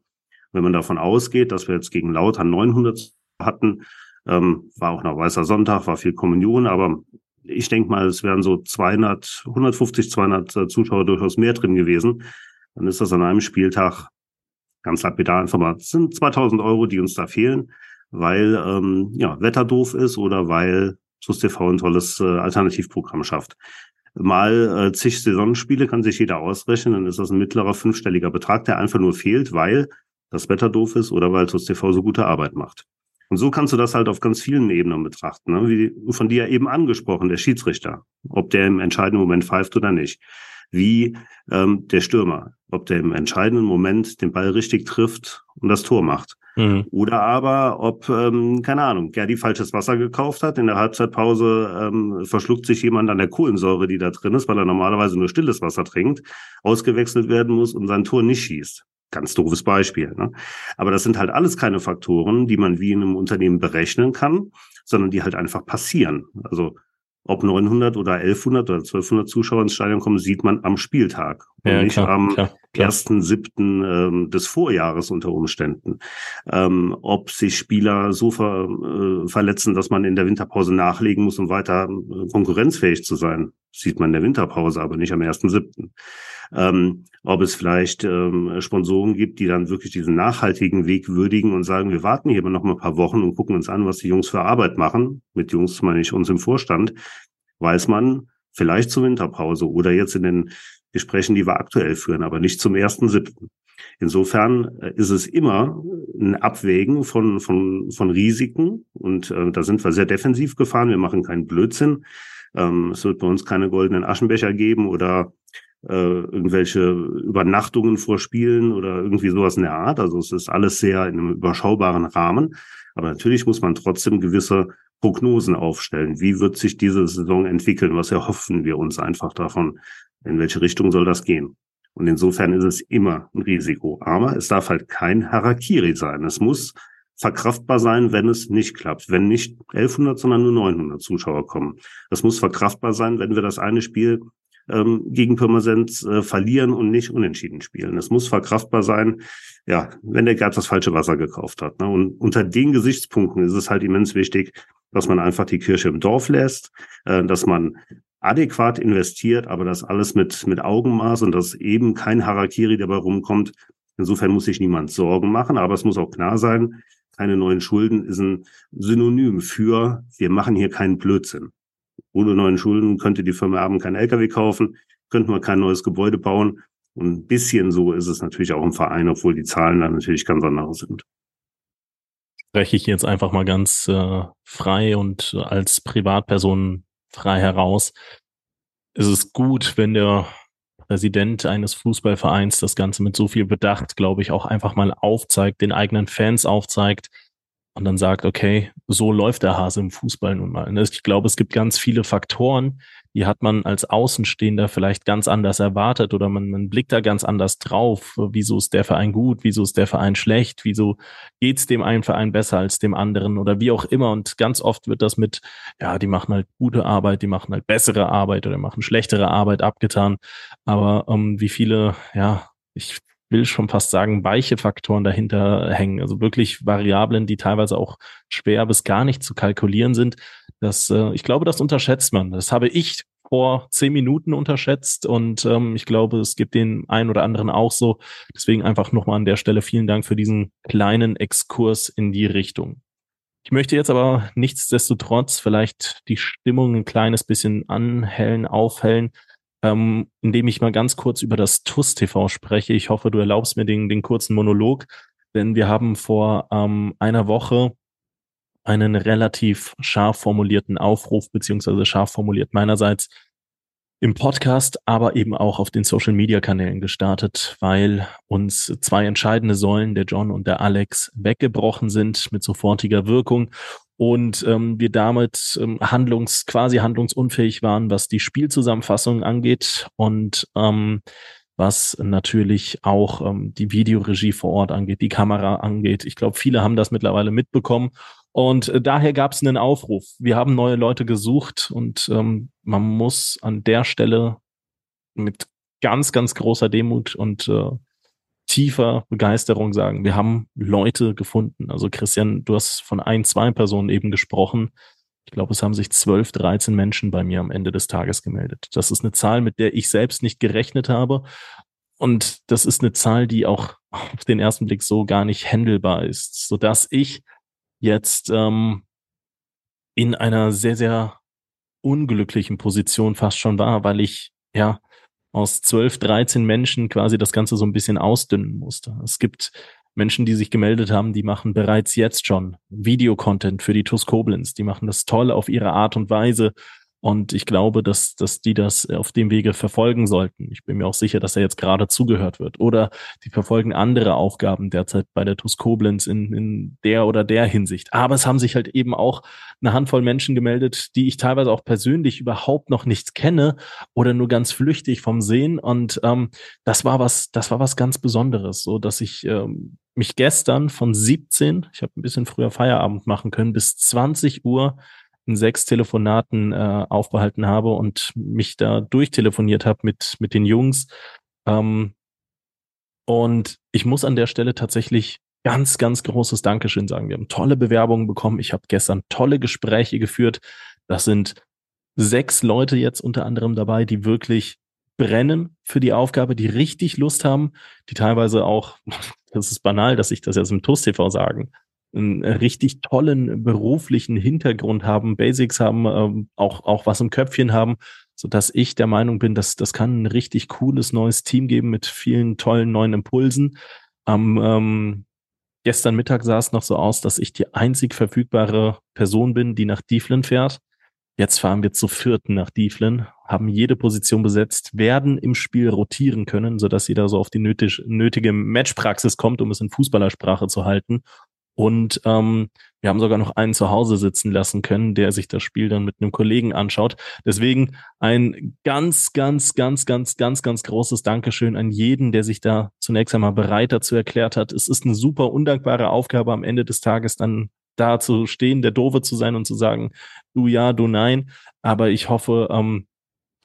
Wenn man davon ausgeht, dass wir jetzt gegen Lauter 900 hatten. Ähm, war auch noch Weißer Sonntag, war viel Kommunion, aber ich denke mal, es wären so 200, 150, 200 Zuschauer durchaus mehr drin gewesen. Dann ist das an einem Spieltag ganz lapidar einfach mal, es sind 2000 Euro, die uns da fehlen, weil ähm, ja, Wetter doof ist oder weil SUS TV ein tolles äh, Alternativprogramm schafft. Mal äh, zig Saisonspiele kann sich jeder ausrechnen, dann ist das ein mittlerer fünfstelliger Betrag, der einfach nur fehlt, weil das Wetter doof ist oder weil SUS TV so gute Arbeit macht. Und so kannst du das halt auf ganz vielen Ebenen betrachten, ne? wie von dir eben angesprochen, der Schiedsrichter, ob der im entscheidenden Moment pfeift oder nicht. Wie ähm, der Stürmer, ob der im entscheidenden Moment den Ball richtig trifft und das Tor macht. Mhm. Oder aber, ob, ähm, keine Ahnung, Gerdi falsches Wasser gekauft hat, in der Halbzeitpause ähm, verschluckt sich jemand an der Kohlensäure, die da drin ist, weil er normalerweise nur stilles Wasser trinkt, ausgewechselt werden muss und sein Tor nicht schießt. Ganz doofes Beispiel. Ne? Aber das sind halt alles keine Faktoren, die man wie in einem Unternehmen berechnen kann, sondern die halt einfach passieren. Also ob 900 oder 1100 oder 1200 Zuschauer ins Stadion kommen, sieht man am Spieltag und ja, nicht klar, am ersten siebten ähm, des Vorjahres unter Umständen. Ähm, ob sich Spieler so ver, äh, verletzen, dass man in der Winterpause nachlegen muss, um weiter äh, konkurrenzfähig zu sein, sieht man in der Winterpause, aber nicht am ersten siebten ähm, ob es vielleicht ähm, Sponsoren gibt, die dann wirklich diesen nachhaltigen Weg würdigen und sagen, wir warten hier aber noch mal ein paar Wochen und gucken uns an, was die Jungs für Arbeit machen. Mit Jungs meine ich uns im Vorstand, weiß man vielleicht zur Winterpause oder jetzt in den Gesprächen, die wir aktuell führen, aber nicht zum ersten siebten. Insofern äh, ist es immer ein Abwägen von, von, von Risiken und äh, da sind wir sehr defensiv gefahren. Wir machen keinen Blödsinn. Ähm, es wird bei uns keine goldenen Aschenbecher geben oder äh, irgendwelche Übernachtungen vor Spielen oder irgendwie sowas in der Art. Also es ist alles sehr in einem überschaubaren Rahmen. Aber natürlich muss man trotzdem gewisse Prognosen aufstellen. Wie wird sich diese Saison entwickeln? Was erhoffen wir uns einfach davon? In welche Richtung soll das gehen? Und insofern ist es immer ein Risiko. Aber es darf halt kein Harakiri sein. Es muss verkraftbar sein, wenn es nicht klappt. Wenn nicht 1100, sondern nur 900 Zuschauer kommen. Das muss verkraftbar sein, wenn wir das eine Spiel ähm, gegen Pirmasens äh, verlieren und nicht unentschieden spielen. Es muss verkraftbar sein, ja, wenn der Gerd das falsche Wasser gekauft hat. Ne? Und unter den Gesichtspunkten ist es halt immens wichtig, dass man einfach die Kirche im Dorf lässt, äh, dass man adäquat investiert, aber das alles mit, mit Augenmaß und dass eben kein Harakiri dabei rumkommt. Insofern muss sich niemand Sorgen machen, aber es muss auch klar sein, keine neuen Schulden ist ein Synonym für, wir machen hier keinen Blödsinn. Ohne neuen Schulden könnte die Firma Erben keinen LKW kaufen, könnten wir kein neues Gebäude bauen. Und ein bisschen so ist es natürlich auch im Verein, obwohl die Zahlen dann natürlich ganz andere sind. Spreche ich jetzt einfach mal ganz äh, frei und als Privatperson frei heraus. Es ist gut, wenn der Präsident eines Fußballvereins das Ganze mit so viel Bedacht, glaube ich, auch einfach mal aufzeigt, den eigenen Fans aufzeigt, und dann sagt, okay, so läuft der Hase im Fußball nun mal. Ne? Ich glaube, es gibt ganz viele Faktoren, die hat man als Außenstehender vielleicht ganz anders erwartet oder man, man blickt da ganz anders drauf. Wieso ist der Verein gut? Wieso ist der Verein schlecht? Wieso geht's dem einen Verein besser als dem anderen oder wie auch immer? Und ganz oft wird das mit, ja, die machen halt gute Arbeit, die machen halt bessere Arbeit oder machen schlechtere Arbeit abgetan. Aber ähm, wie viele, ja, ich will schon fast sagen, weiche Faktoren dahinter hängen. Also wirklich Variablen, die teilweise auch schwer bis gar nicht zu kalkulieren sind. Das, äh, ich glaube, das unterschätzt man. Das habe ich vor zehn Minuten unterschätzt und ähm, ich glaube, es gibt den einen oder anderen auch so. Deswegen einfach nochmal an der Stelle vielen Dank für diesen kleinen Exkurs in die Richtung. Ich möchte jetzt aber nichtsdestotrotz vielleicht die Stimmung ein kleines bisschen anhellen, aufhellen ähm, indem ich mal ganz kurz über das TUS TV spreche. Ich hoffe, du erlaubst mir den, den kurzen Monolog, denn wir haben vor ähm, einer Woche einen relativ scharf formulierten Aufruf, beziehungsweise scharf formuliert meinerseits im Podcast, aber eben auch auf den Social Media Kanälen gestartet, weil uns zwei entscheidende Säulen, der John und der Alex, weggebrochen sind mit sofortiger Wirkung und ähm, wir damit ähm, handlungs quasi handlungsunfähig waren, was die Spielzusammenfassung angeht und ähm, was natürlich auch ähm, die Videoregie vor Ort angeht, die Kamera angeht. Ich glaube, viele haben das mittlerweile mitbekommen. Und äh, daher gab es einen Aufruf. Wir haben neue Leute gesucht und ähm, man muss an der Stelle mit ganz, ganz großer Demut und äh, tiefer Begeisterung sagen, wir haben Leute gefunden. Also Christian, du hast von ein, zwei Personen eben gesprochen. Ich glaube, es haben sich zwölf, dreizehn Menschen bei mir am Ende des Tages gemeldet. Das ist eine Zahl, mit der ich selbst nicht gerechnet habe. Und das ist eine Zahl, die auch auf den ersten Blick so gar nicht händelbar ist, sodass ich jetzt ähm, in einer sehr, sehr unglücklichen Position fast schon war, weil ich ja aus 12, 13 Menschen quasi das Ganze so ein bisschen ausdünnen musste. Es gibt Menschen, die sich gemeldet haben, die machen bereits jetzt schon Videocontent für die TUS Koblenz. Die machen das toll auf ihre Art und Weise. Und ich glaube, dass, dass die das auf dem Wege verfolgen sollten. Ich bin mir auch sicher, dass er jetzt gerade zugehört wird. Oder die verfolgen andere Aufgaben derzeit bei der TUS Koblenz in, in der oder der Hinsicht. Aber es haben sich halt eben auch eine Handvoll Menschen gemeldet, die ich teilweise auch persönlich überhaupt noch nicht kenne oder nur ganz flüchtig vom Sehen. Und ähm, das war was, das war was ganz Besonderes, so dass ich ähm, mich gestern von 17, ich habe ein bisschen früher Feierabend machen können, bis 20 Uhr in sechs Telefonaten äh, aufbehalten habe und mich da durchtelefoniert habe mit, mit den Jungs. Ähm, und ich muss an der Stelle tatsächlich ganz, ganz großes Dankeschön sagen. Wir haben tolle Bewerbungen bekommen. Ich habe gestern tolle Gespräche geführt. Das sind sechs Leute jetzt unter anderem dabei, die wirklich brennen für die Aufgabe, die richtig Lust haben, die teilweise auch, *laughs* das ist banal, dass ich das jetzt im TUS TV sagen, einen richtig tollen beruflichen Hintergrund haben, Basics haben, ähm, auch, auch was im Köpfchen haben, so dass ich der Meinung bin, dass das kann ein richtig cooles neues Team geben mit vielen tollen neuen Impulsen. Am ähm, gestern Mittag sah es noch so aus, dass ich die einzig verfügbare Person bin, die nach Dieflen fährt. Jetzt fahren wir zu vierten nach Dieflen, haben jede Position besetzt, werden im Spiel rotieren können, sodass jeder so auf die nötig, nötige Matchpraxis kommt, um es in Fußballersprache zu halten und ähm, Wir haben sogar noch einen zu Hause sitzen lassen können, der sich das Spiel dann mit einem Kollegen anschaut. Deswegen ein ganz, ganz, ganz, ganz, ganz, ganz großes Dankeschön an jeden, der sich da zunächst einmal bereit dazu erklärt hat. Es ist eine super undankbare Aufgabe am Ende des Tages dann da zu stehen, der Dove zu sein und zu sagen, du ja, du nein. Aber ich hoffe, ähm,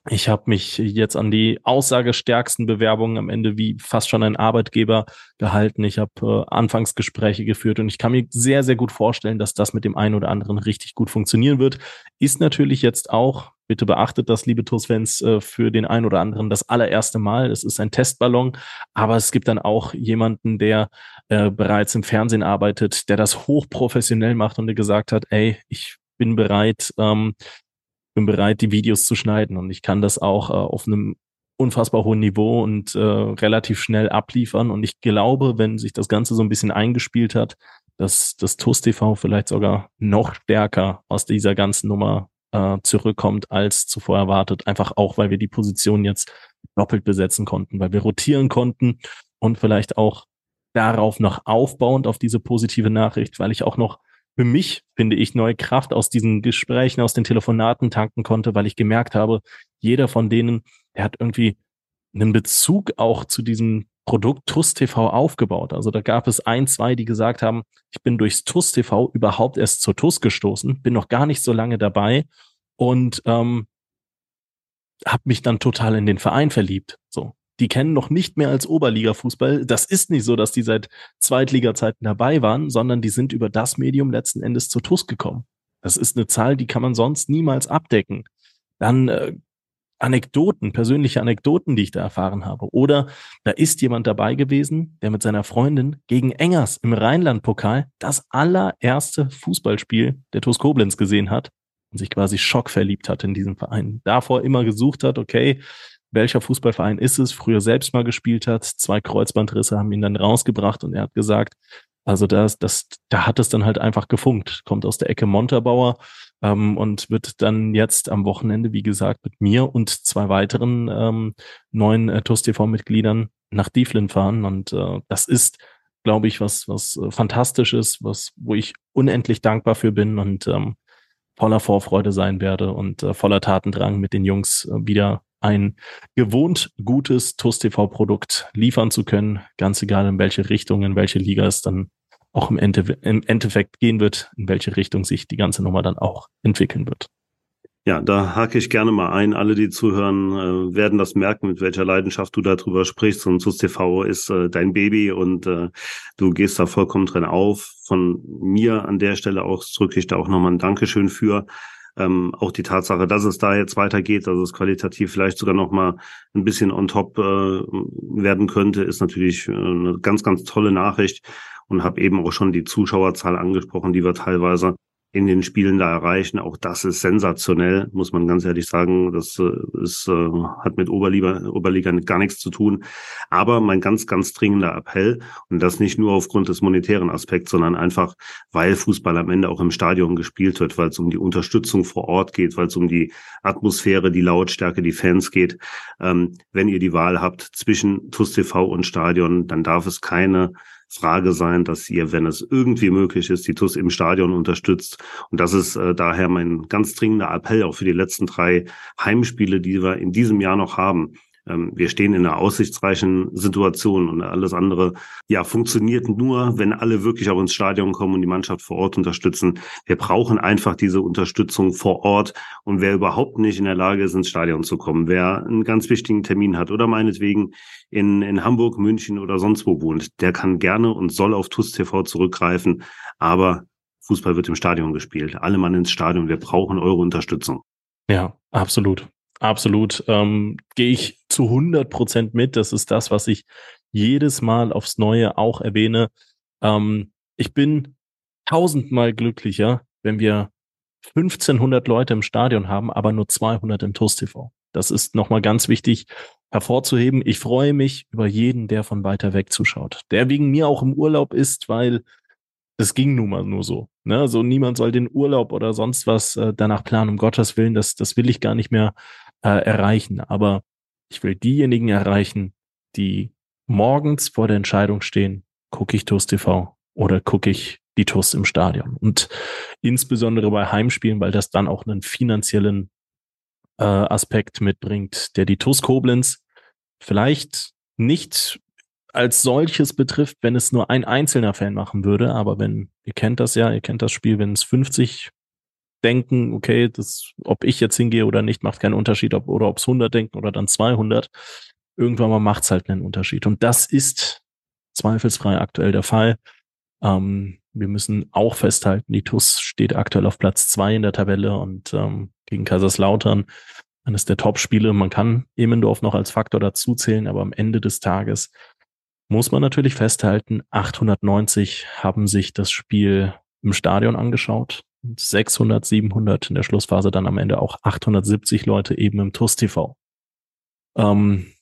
ich habe mich jetzt an die aussagestärksten Bewerbungen am Ende wie fast schon ein Arbeitgeber gehalten. Ich habe äh, Anfangsgespräche geführt und ich kann mir sehr, sehr gut vorstellen, dass das mit dem einen oder anderen richtig gut funktionieren wird. Ist natürlich jetzt auch, bitte beachtet das, liebe TUS-Fans, äh, für den einen oder anderen das allererste Mal. Es ist ein Testballon, aber es gibt dann auch jemanden, der äh, bereits im Fernsehen arbeitet, der das hochprofessionell macht und der gesagt hat, ey, ich bin bereit, ähm, bin bereit, die Videos zu schneiden und ich kann das auch äh, auf einem unfassbar hohen Niveau und äh, relativ schnell abliefern. Und ich glaube, wenn sich das Ganze so ein bisschen eingespielt hat, dass das TUS TV vielleicht sogar noch stärker aus dieser ganzen Nummer äh, zurückkommt als zuvor erwartet. Einfach auch, weil wir die Position jetzt doppelt besetzen konnten, weil wir rotieren konnten und vielleicht auch darauf noch aufbauend auf diese positive Nachricht, weil ich auch noch für mich, finde ich, neue Kraft aus diesen Gesprächen, aus den Telefonaten tanken konnte, weil ich gemerkt habe, jeder von denen, der hat irgendwie einen Bezug auch zu diesem Produkt TUS TV aufgebaut. Also da gab es ein, zwei, die gesagt haben, ich bin durchs TUS TV überhaupt erst zur TUS gestoßen, bin noch gar nicht so lange dabei und ähm, habe mich dann total in den Verein verliebt. So, die kennen noch nicht mehr als Oberliga-Fußball. Das ist nicht so, dass die seit Zweitliga-Zeiten dabei waren, sondern die sind über das Medium letzten Endes zur TUS gekommen. Das ist eine Zahl, die kann man sonst niemals abdecken. Dann äh, Anekdoten, persönliche Anekdoten, die ich da erfahren habe. Oder da ist jemand dabei gewesen, der mit seiner Freundin gegen Engers im Rheinland-Pokal das allererste Fußballspiel der TuS Koblenz gesehen hat und sich quasi schockverliebt hat in diesem Verein. Davor immer gesucht hat, okay, welcher Fußballverein ist es, früher selbst mal gespielt hat. Zwei Kreuzbandrisse haben ihn dann rausgebracht und er hat gesagt, also das, das, da hat es dann halt einfach gefunkt. Kommt aus der Ecke Montabaur ähm, und wird dann jetzt am Wochenende, wie gesagt, mit mir und zwei weiteren ähm, neuen äh, TUS TV-Mitgliedern nach Dieflin fahren. Und äh, das ist, glaube ich, was, was äh, Fantastisches, was, wo ich unendlich dankbar für bin und ähm, voller Vorfreude sein werde und äh, voller Tatendrang mit den Jungs äh, wieder ein gewohnt gutes TUS TV-Produkt liefern zu können, ganz egal in welche Richtung, in welche Liga es dann auch im, Ende, im Endeffekt gehen wird, in welche Richtung sich die ganze Nummer dann auch entwickeln wird. Ja, da hake ich gerne mal ein. Alle, die zuhören, äh, werden das merken, mit welcher Leidenschaft du darüber sprichst. Und SUS TV ist äh, dein Baby und äh, du gehst da vollkommen drin auf. Von mir an der Stelle auch drücke ich da auch nochmal ein Dankeschön für. Ähm, auch die Tatsache, dass es da jetzt weitergeht, dass es qualitativ vielleicht sogar noch mal ein bisschen on top äh, werden könnte, ist natürlich äh, eine ganz, ganz tolle Nachricht und habe eben auch schon die Zuschauerzahl angesprochen, die wir teilweise in den Spielen da erreichen. Auch das ist sensationell, muss man ganz ehrlich sagen. Das äh, ist, äh, hat mit Oberliga, Oberliga gar nichts zu tun. Aber mein ganz, ganz dringender Appell, und das nicht nur aufgrund des monetären Aspekts, sondern einfach, weil Fußball am Ende auch im Stadion gespielt wird, weil es um die Unterstützung vor Ort geht, weil es um die Atmosphäre, die Lautstärke, die Fans geht. Ähm, wenn ihr die Wahl habt zwischen TUS TV und Stadion, dann darf es keine Frage sein, dass ihr, wenn es irgendwie möglich ist, die TUS im Stadion unterstützt. Und das ist äh, daher mein ganz dringender Appell auch für die letzten drei Heimspiele, die wir in diesem Jahr noch haben. Ähm, wir stehen in einer aussichtsreichen Situation und alles andere, ja, funktioniert nur, wenn alle wirklich auch ins Stadion kommen und die Mannschaft vor Ort unterstützen. Wir brauchen einfach diese Unterstützung vor Ort und wer überhaupt nicht in der Lage ist, ins Stadion zu kommen, wer einen ganz wichtigen Termin hat oder meinetwegen in, in Hamburg, München oder sonst wo wohnt, der kann gerne und soll auf TUS TV zurückgreifen, aber Fußball wird im Stadion gespielt. Alle Mann ins Stadion. Wir brauchen eure Unterstützung. Ja, absolut. Absolut. Ähm, Gehe ich zu 100 Prozent mit. Das ist das, was ich jedes Mal aufs Neue auch erwähne. Ähm, ich bin tausendmal glücklicher, wenn wir 1500 Leute im Stadion haben, aber nur 200 im TUS TV. Das ist nochmal ganz wichtig hervorzuheben. Ich freue mich über jeden, der von weiter weg zuschaut, der wegen mir auch im Urlaub ist, weil es ging nun mal nur so. Ne? Also niemand soll den Urlaub oder sonst was äh, danach planen, um Gottes Willen. Das, das will ich gar nicht mehr äh, erreichen. Aber ich will diejenigen erreichen, die morgens vor der Entscheidung stehen, gucke ich TUS TV oder gucke ich die TUS im Stadion. Und insbesondere bei Heimspielen, weil das dann auch einen finanziellen äh, Aspekt mitbringt, der die TUS Koblenz vielleicht nicht als solches betrifft, wenn es nur ein einzelner Fan machen würde. Aber wenn, ihr kennt das ja, ihr kennt das Spiel, wenn es 50 denken, okay, das, ob ich jetzt hingehe oder nicht, macht keinen Unterschied, ob, oder ob es 100 denken oder dann 200. Irgendwann mal macht es halt einen Unterschied. Und das ist zweifelsfrei aktuell der Fall. Ähm, wir müssen auch festhalten, die TUS steht aktuell auf Platz zwei in der Tabelle und ähm, gegen Kaiserslautern eines der Top-Spiele. Man kann Emendorf noch als Faktor dazuzählen, aber am Ende des Tages muss man natürlich festhalten, 890 haben sich das Spiel im Stadion angeschaut. 600, 700 in der Schlussphase dann am Ende auch 870 Leute eben im TUS TV. Ähm,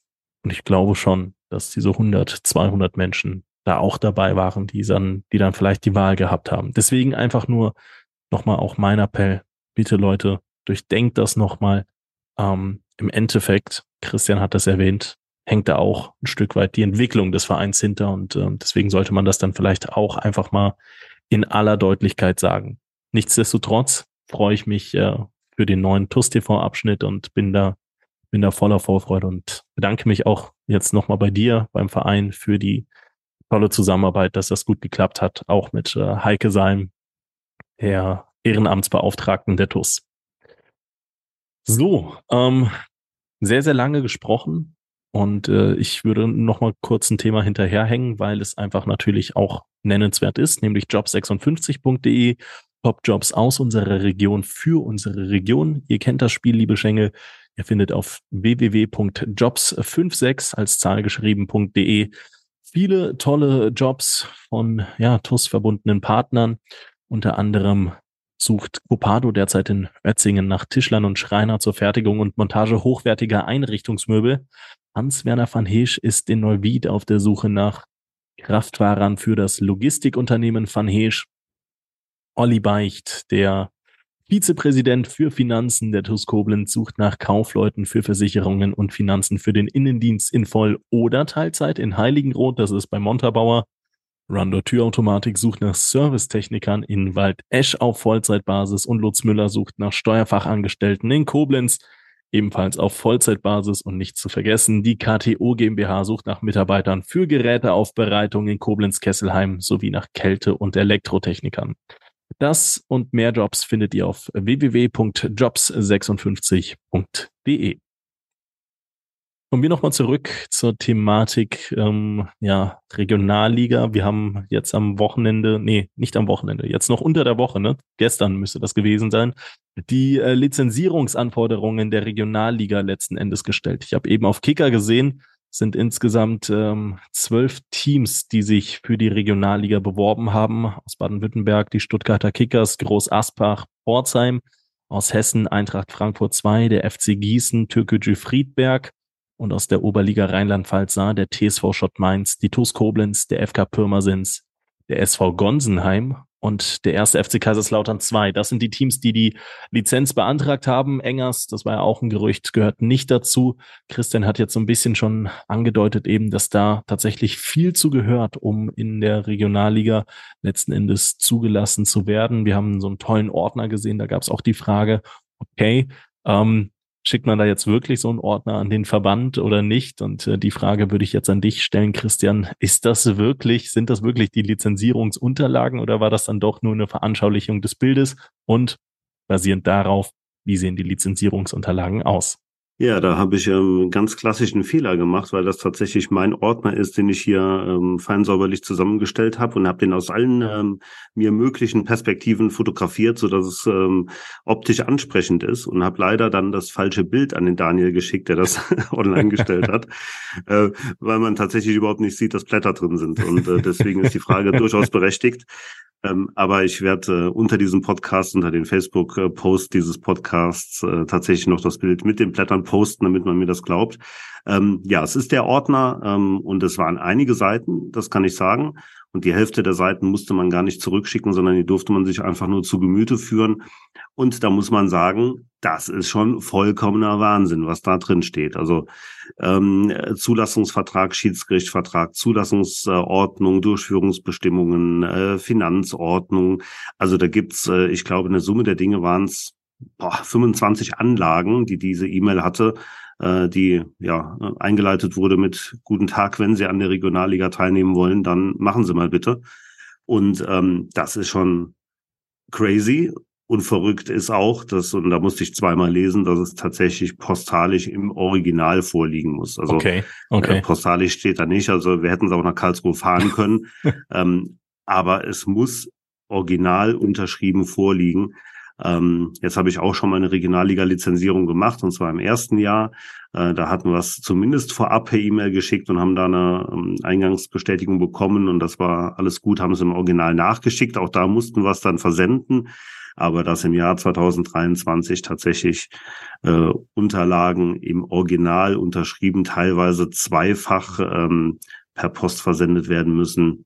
und ich glaube schon, dass diese 100, 200 Menschen da auch dabei waren, die dann, die dann vielleicht die Wahl gehabt haben. Deswegen einfach nur nochmal auch mein Appell. Bitte Leute, durchdenkt das nochmal. Ähm, Im Endeffekt, Christian hat das erwähnt, hängt da auch ein Stück weit die Entwicklung des Vereins hinter und ähm, deswegen sollte man das dann vielleicht auch einfach mal in aller Deutlichkeit sagen. Nichtsdestotrotz freue ich mich äh, für den neuen TUS TV Abschnitt und bin da bin da voller Vorfreude und bedanke mich auch jetzt nochmal bei dir beim Verein für die tolle Zusammenarbeit, dass das gut geklappt hat, auch mit äh, Heike Seim, der Ehrenamtsbeauftragten der TUS. So, ähm, sehr, sehr lange gesprochen und äh, ich würde noch mal kurz ein Thema hinterherhängen, weil es einfach natürlich auch nennenswert ist, nämlich job56.de, Top-Jobs aus unserer Region für unsere Region. Ihr kennt das Spiel, liebe Schengel. Ihr findet auf www.jobs56 als Zahl geschrieben.de viele tolle Jobs von ja, TUS verbundenen Partnern. Unter anderem sucht Copado derzeit in Ötzingen nach Tischlern und Schreiner zur Fertigung und Montage hochwertiger Einrichtungsmöbel. Hans-Werner van Heesch ist in Neuwied auf der Suche nach Kraftfahrern für das Logistikunternehmen van Heesch. Olli Beicht, der Vizepräsident für Finanzen der TUS Koblenz sucht nach Kaufleuten für Versicherungen und Finanzen für den Innendienst in Voll- oder Teilzeit in Heiligenroth, das ist bei Montabauer. Rando Türautomatik sucht nach Servicetechnikern in Wald-Esch auf Vollzeitbasis und Lutz Müller sucht nach Steuerfachangestellten in Koblenz, ebenfalls auf Vollzeitbasis und nicht zu vergessen, die KTO GmbH sucht nach Mitarbeitern für Geräteaufbereitung in Koblenz-Kesselheim sowie nach Kälte- und Elektrotechnikern. Das und mehr Jobs findet ihr auf www.jobs56.de. Kommen wir nochmal zurück zur Thematik ähm, ja, Regionalliga. Wir haben jetzt am Wochenende, nee, nicht am Wochenende, jetzt noch unter der Woche, ne? Gestern müsste das gewesen sein, die äh, Lizenzierungsanforderungen der Regionalliga letzten Endes gestellt. Ich habe eben auf Kicker gesehen, sind insgesamt ähm, zwölf Teams, die sich für die Regionalliga beworben haben. Aus Baden-Württemberg die Stuttgarter Kickers, Groß Aspach, Pforzheim. Aus Hessen Eintracht Frankfurt 2, der FC Gießen, Türkgücü Friedberg. Und aus der Oberliga Rheinland-Pfalz sah der TSV Schott Mainz, die TuS Koblenz, der FK Pirmasens, der SV Gonsenheim und der erste FC Kaiserslautern 2. Das sind die Teams, die die Lizenz beantragt haben. Engers, das war ja auch ein Gerücht, gehört nicht dazu. Christian hat jetzt so ein bisschen schon angedeutet eben, dass da tatsächlich viel zu gehört, um in der Regionalliga letzten Endes zugelassen zu werden. Wir haben so einen tollen Ordner gesehen, da gab es auch die Frage, okay, ähm, schickt man da jetzt wirklich so einen Ordner an den Verband oder nicht? Und äh, die Frage würde ich jetzt an dich stellen, Christian. Ist das wirklich, sind das wirklich die Lizenzierungsunterlagen oder war das dann doch nur eine Veranschaulichung des Bildes? Und basierend darauf, wie sehen die Lizenzierungsunterlagen aus? Ja, da habe ich ähm, einen ganz klassischen Fehler gemacht, weil das tatsächlich mein Ordner ist, den ich hier ähm, fein säuberlich zusammengestellt habe und habe den aus allen ähm, mir möglichen Perspektiven fotografiert, so dass es ähm, optisch ansprechend ist und habe leider dann das falsche Bild an den Daniel geschickt, der das *laughs* online gestellt hat, *laughs* äh, weil man tatsächlich überhaupt nicht sieht, dass Blätter drin sind und äh, deswegen ist die Frage durchaus berechtigt. Ähm, aber ich werde äh, unter diesem Podcast, unter den Facebook-Post dieses Podcasts äh, tatsächlich noch das Bild mit den Blättern posten, damit man mir das glaubt. Ähm, ja, es ist der Ordner ähm, und es waren einige Seiten, das kann ich sagen. Und die Hälfte der Seiten musste man gar nicht zurückschicken, sondern die durfte man sich einfach nur zu Gemüte führen. Und da muss man sagen, das ist schon vollkommener Wahnsinn, was da drin steht. Also ähm, Zulassungsvertrag, Schiedsgerichtsvertrag, Zulassungsordnung, Durchführungsbestimmungen, äh, Finanzordnung. Also da gibt's, äh, ich glaube, eine Summe der Dinge waren es 25 Anlagen, die diese E-Mail hatte, äh, die ja eingeleitet wurde mit Guten Tag, wenn Sie an der Regionalliga teilnehmen wollen, dann machen Sie mal bitte. Und ähm, das ist schon crazy. Und verrückt ist auch, dass, und da musste ich zweimal lesen, dass es tatsächlich postalisch im Original vorliegen muss. Also okay, okay. Äh, postalisch steht da nicht. Also wir hätten es auch nach Karlsruhe fahren können. *laughs* ähm, aber es muss original unterschrieben vorliegen. Ähm, jetzt habe ich auch schon mal eine Regionalliga-Lizenzierung gemacht, und zwar im ersten Jahr. Äh, da hatten wir es zumindest vorab per E-Mail geschickt und haben da eine ähm, Eingangsbestätigung bekommen und das war alles gut, haben es im Original nachgeschickt. Auch da mussten wir es dann versenden aber dass im Jahr 2023 tatsächlich äh, Unterlagen im Original unterschrieben, teilweise zweifach ähm, per Post versendet werden müssen.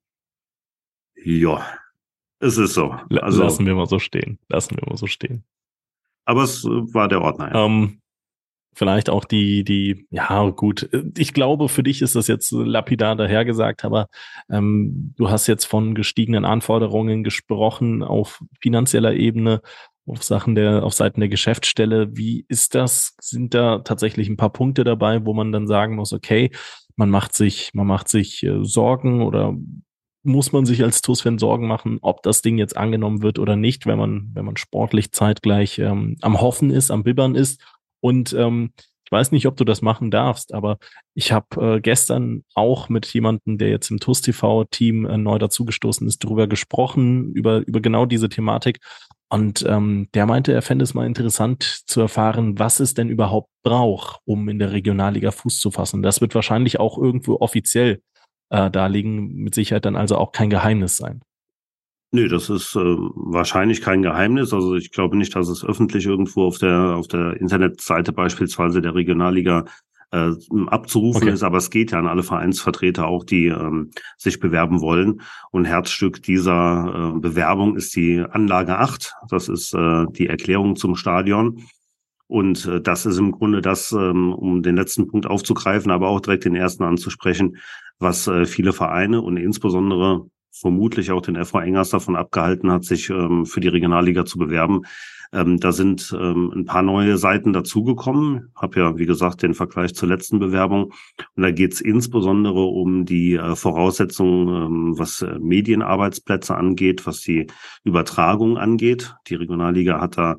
Ja, es ist so. Also, Lassen wir mal so stehen. Lassen wir mal so stehen. Aber es war der Ordner. Ja. Ähm, vielleicht auch die, die, ja gut, ich glaube, für dich ist das jetzt lapidar dahergesagt, aber ähm, du hast jetzt von gestiegenen Anforderungen gesprochen auf finanzieller Ebene, auf Sachen der, auf Seiten der Geschäftsstelle. Wie ist das? Sind da tatsächlich ein paar Punkte dabei, wo man dann sagen muss, okay, man macht sich, man macht sich äh, Sorgen oder muss man sich als TUS-Fan Sorgen machen, ob das Ding jetzt angenommen wird oder nicht, wenn man, wenn man sportlich zeitgleich ähm, am Hoffen ist, am Bibbern ist und ähm, ich weiß nicht, ob du das machen darfst, aber ich habe äh, gestern auch mit jemandem, der jetzt im TUS TV-Team äh, neu dazugestoßen ist, darüber gesprochen, über, über genau diese Thematik. Und ähm, der meinte, er fände es mal interessant zu erfahren, was es denn überhaupt braucht, um in der Regionalliga Fuß zu fassen. Das wird wahrscheinlich auch irgendwo offiziell äh, darlegen, mit Sicherheit dann also auch kein Geheimnis sein. Nee, das ist äh, wahrscheinlich kein Geheimnis. Also ich glaube nicht, dass es öffentlich irgendwo auf der auf der Internetseite beispielsweise der Regionalliga äh, abzurufen okay. ist, aber es geht ja an alle Vereinsvertreter auch, die ähm, sich bewerben wollen. Und Herzstück dieser äh, Bewerbung ist die Anlage 8. Das ist äh, die Erklärung zum Stadion. Und äh, das ist im Grunde das, ähm, um den letzten Punkt aufzugreifen, aber auch direkt den ersten anzusprechen, was äh, viele Vereine und insbesondere vermutlich auch den FV Engers davon abgehalten hat, sich ähm, für die Regionalliga zu bewerben. Ähm, da sind ähm, ein paar neue Seiten dazugekommen. Habe ja, wie gesagt, den Vergleich zur letzten Bewerbung. Und da geht es insbesondere um die äh, Voraussetzungen, ähm, was äh, Medienarbeitsplätze angeht, was die Übertragung angeht. Die Regionalliga hat da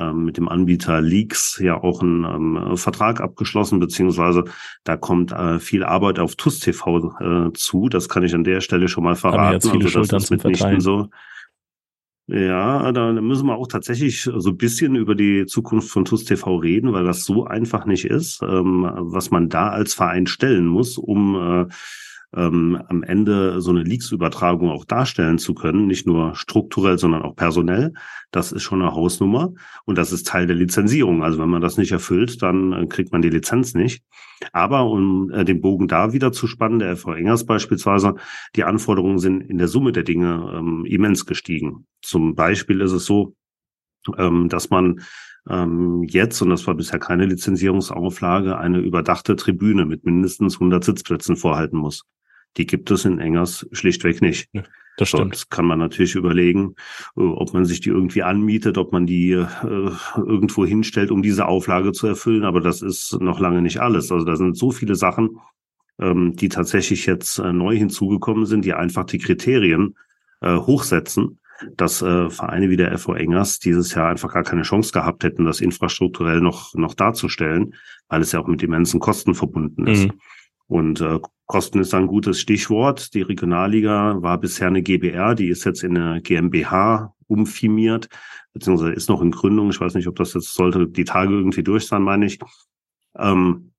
ähm, mit dem Anbieter Leaks ja auch einen ähm, Vertrag abgeschlossen, beziehungsweise da kommt äh, viel Arbeit auf TUS TV äh, zu. Das kann ich an der Stelle schon mal verraten. Also, das ist mitnichten so. Ja, da müssen wir auch tatsächlich so ein bisschen über die Zukunft von TUS TV reden, weil das so einfach nicht ist, ähm, was man da als Verein stellen muss, um äh, ähm, am Ende so eine Leaks-Übertragung auch darstellen zu können, nicht nur strukturell, sondern auch personell. Das ist schon eine Hausnummer und das ist Teil der Lizenzierung. Also wenn man das nicht erfüllt, dann äh, kriegt man die Lizenz nicht. Aber um äh, den Bogen da wieder zu spannen, der FV Engers beispielsweise, die Anforderungen sind in der Summe der Dinge ähm, immens gestiegen. Zum Beispiel ist es so, ähm, dass man ähm, jetzt, und das war bisher keine Lizenzierungsauflage, eine überdachte Tribüne mit mindestens 100 Sitzplätzen vorhalten muss. Die gibt es in Engers schlichtweg nicht. Ja, das stimmt. Dort kann man natürlich überlegen, äh, ob man sich die irgendwie anmietet, ob man die äh, irgendwo hinstellt, um diese Auflage zu erfüllen. Aber das ist noch lange nicht alles. Also da sind so viele Sachen, ähm, die tatsächlich jetzt äh, neu hinzugekommen sind, die einfach die Kriterien äh, hochsetzen dass äh, Vereine wie der FV Engers dieses Jahr einfach gar keine Chance gehabt hätten, das infrastrukturell noch, noch darzustellen, weil es ja auch mit immensen Kosten verbunden ist. Mhm. Und äh, Kosten ist ein gutes Stichwort. Die Regionalliga war bisher eine GBR, die ist jetzt in eine GmbH umfirmiert, beziehungsweise ist noch in Gründung. Ich weiß nicht, ob das jetzt sollte die Tage irgendwie durch sein, meine ich. Ähm,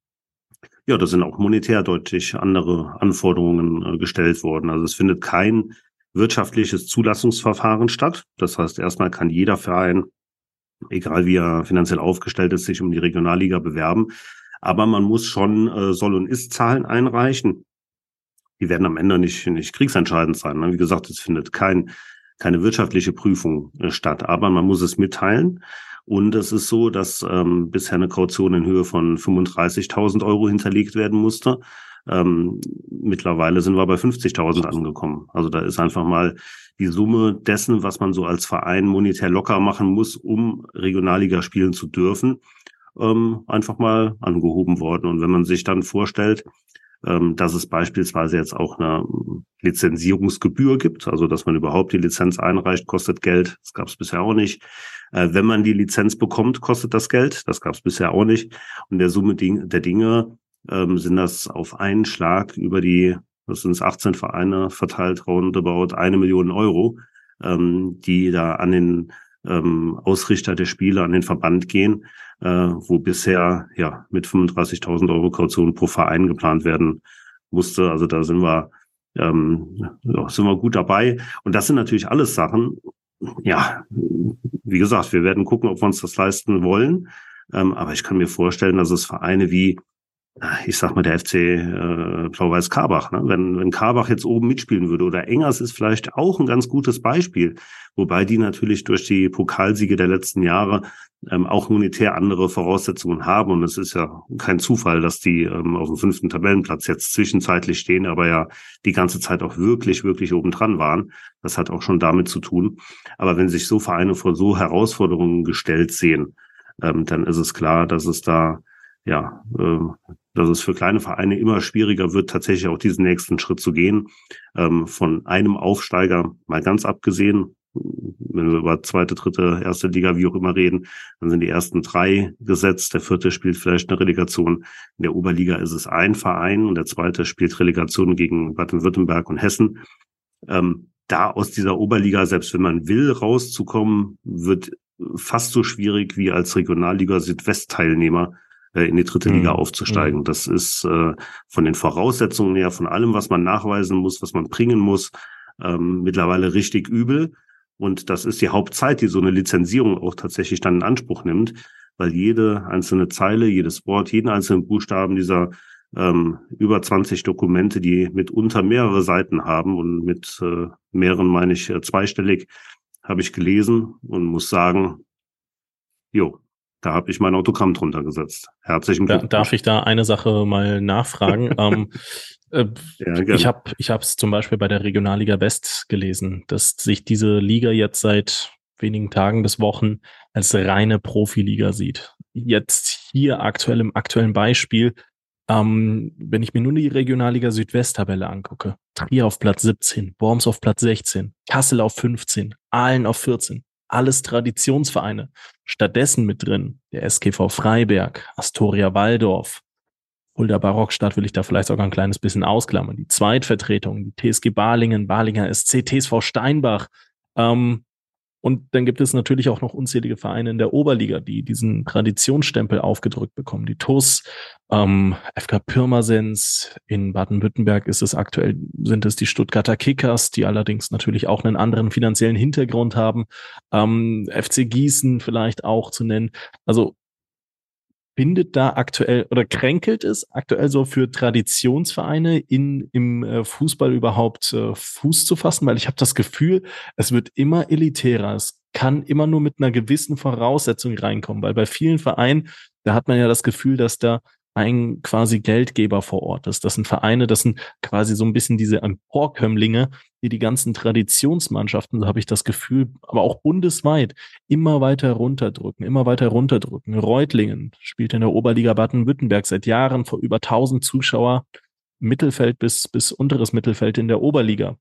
ja, da sind auch monetär deutlich andere Anforderungen äh, gestellt worden. Also es findet kein wirtschaftliches Zulassungsverfahren statt. Das heißt, erstmal kann jeder Verein, egal wie er finanziell aufgestellt ist, sich um die Regionalliga bewerben. Aber man muss schon äh, Soll- und Ist-Zahlen einreichen. Die werden am Ende nicht, nicht kriegsentscheidend sein. Ne? Wie gesagt, es findet kein, keine wirtschaftliche Prüfung äh, statt, aber man muss es mitteilen. Und es ist so, dass ähm, bisher eine Kaution in Höhe von 35.000 Euro hinterlegt werden musste. Ähm, mittlerweile sind wir bei 50.000 angekommen. Also da ist einfach mal die Summe dessen, was man so als Verein monetär locker machen muss, um Regionalliga spielen zu dürfen, ähm, einfach mal angehoben worden. Und wenn man sich dann vorstellt, ähm, dass es beispielsweise jetzt auch eine Lizenzierungsgebühr gibt, also dass man überhaupt die Lizenz einreicht, kostet Geld. Das gab es bisher auch nicht. Äh, wenn man die Lizenz bekommt, kostet das Geld. Das gab es bisher auch nicht. Und der Summe der Dinge ähm, sind das auf einen Schlag über die, das sind 18 Vereine verteilt, roundabout eine Million Euro, ähm, die da an den ähm, Ausrichter der Spiele, an den Verband gehen, äh, wo bisher ja mit 35.000 Euro Kaution pro Verein geplant werden musste. Also da sind wir ähm, ja, sind wir gut dabei. Und das sind natürlich alles Sachen. Ja, wie gesagt, wir werden gucken, ob wir uns das leisten wollen. Ähm, aber ich kann mir vorstellen, dass es Vereine wie ich sag mal, der FC äh, Blau-Weiß Karbach. Ne? Wenn, wenn Karbach jetzt oben mitspielen würde oder Engers ist vielleicht auch ein ganz gutes Beispiel, wobei die natürlich durch die Pokalsiege der letzten Jahre ähm, auch monetär andere Voraussetzungen haben. Und es ist ja kein Zufall, dass die ähm, auf dem fünften Tabellenplatz jetzt zwischenzeitlich stehen, aber ja die ganze Zeit auch wirklich, wirklich oben dran waren. Das hat auch schon damit zu tun. Aber wenn sich so Vereine vor so Herausforderungen gestellt sehen, ähm, dann ist es klar, dass es da ja, äh, dass es für kleine Vereine immer schwieriger wird, tatsächlich auch diesen nächsten Schritt zu gehen. Ähm, von einem Aufsteiger mal ganz abgesehen, wenn wir über zweite, dritte, erste Liga, wie auch immer reden, dann sind die ersten drei gesetzt. Der vierte spielt vielleicht eine Relegation. In der Oberliga ist es ein Verein und der zweite spielt Relegation gegen Baden-Württemberg und Hessen. Ähm, da aus dieser Oberliga, selbst wenn man will, rauszukommen, wird fast so schwierig wie als Regionalliga Südwest-Teilnehmer äh, in die dritte Liga mhm. aufzusteigen. Mhm. Das ist äh, von den Voraussetzungen her, von allem, was man nachweisen muss, was man bringen muss, ähm, mittlerweile richtig übel. Und das ist die Hauptzeit, die so eine Lizenzierung auch tatsächlich dann in Anspruch nimmt, weil jede einzelne Zeile, jedes Wort, jeden einzelnen Buchstaben dieser ähm, über 20 Dokumente, die mitunter mehrere Seiten haben und mit äh, mehreren meine ich äh, zweistellig, habe ich gelesen und muss sagen, jo, da habe ich mein Autogramm drunter gesetzt. Herzlichen Glückwunsch. Darf ich da eine Sache mal nachfragen? *laughs* ähm, äh, ja, ich habe ich habe es zum Beispiel bei der Regionalliga West gelesen, dass sich diese Liga jetzt seit wenigen Tagen bis Wochen als reine Profiliga sieht. Jetzt hier aktuell im aktuellen Beispiel, ähm, wenn ich mir nur die Regionalliga Südwest-Tabelle angucke, Trier auf Platz 17, Worms auf Platz 16, Kassel auf 15, Aalen auf 14, alles Traditionsvereine. Stattdessen mit drin der SKV Freiberg, Astoria Waldorf, Fulda Barockstadt will ich da vielleicht sogar ein kleines bisschen ausklammern. Die Zweitvertretung, die TSG Balingen, Balinger SC, TSV Steinbach, ähm, und dann gibt es natürlich auch noch unzählige Vereine in der Oberliga, die diesen Traditionsstempel aufgedrückt bekommen. Die TUS, ähm, FK Pirmasens, in Baden-Württemberg ist es aktuell, sind es die Stuttgarter Kickers, die allerdings natürlich auch einen anderen finanziellen Hintergrund haben. Ähm, FC Gießen vielleicht auch zu nennen. Also findet da aktuell oder kränkelt es aktuell so für Traditionsvereine in, im äh, Fußball überhaupt äh, Fuß zu fassen? Weil ich habe das Gefühl, es wird immer elitärer. Es kann immer nur mit einer gewissen Voraussetzung reinkommen, weil bei vielen Vereinen, da hat man ja das Gefühl, dass da ein quasi Geldgeber vor Ort ist. Das sind Vereine, das sind quasi so ein bisschen diese Emporkömmlinge, die die ganzen Traditionsmannschaften, so habe ich das Gefühl, aber auch bundesweit immer weiter runterdrücken, immer weiter runterdrücken. Reutlingen spielt in der Oberliga Baden-Württemberg seit Jahren vor über 1000 Zuschauer, Mittelfeld bis, bis unteres Mittelfeld in der Oberliga.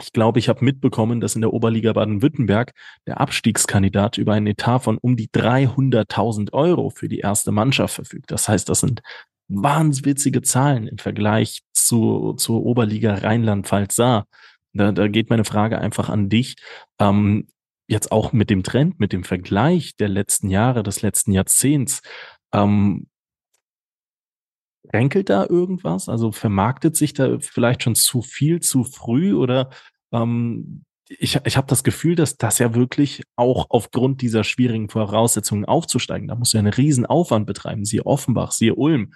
Ich glaube, ich habe mitbekommen, dass in der Oberliga Baden-Württemberg der Abstiegskandidat über einen Etat von um die 300.000 Euro für die erste Mannschaft verfügt. Das heißt, das sind wahnwitzige Zahlen im Vergleich zu, zur Oberliga Rheinland-Pfalz-Saar. Da, da geht meine Frage einfach an dich. Ähm, jetzt auch mit dem Trend, mit dem Vergleich der letzten Jahre, des letzten Jahrzehnts. Ähm, Ränkelt da irgendwas? Also vermarktet sich da vielleicht schon zu viel, zu früh oder ähm, ich, ich habe das Gefühl, dass das ja wirklich auch aufgrund dieser schwierigen Voraussetzungen aufzusteigen, da muss ja einen riesen Aufwand betreiben, siehe Offenbach, siehe Ulm,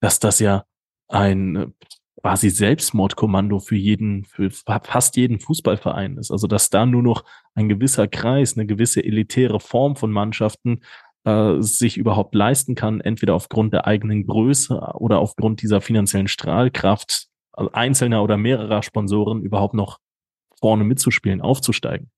dass das ja ein quasi Selbstmordkommando für jeden, für fast jeden Fußballverein ist. Also dass da nur noch ein gewisser Kreis, eine gewisse elitäre Form von Mannschaften äh, sich überhaupt leisten kann, entweder aufgrund der eigenen Größe oder aufgrund dieser finanziellen Strahlkraft einzelner oder mehrerer Sponsoren überhaupt noch vorne mitzuspielen, aufzusteigen.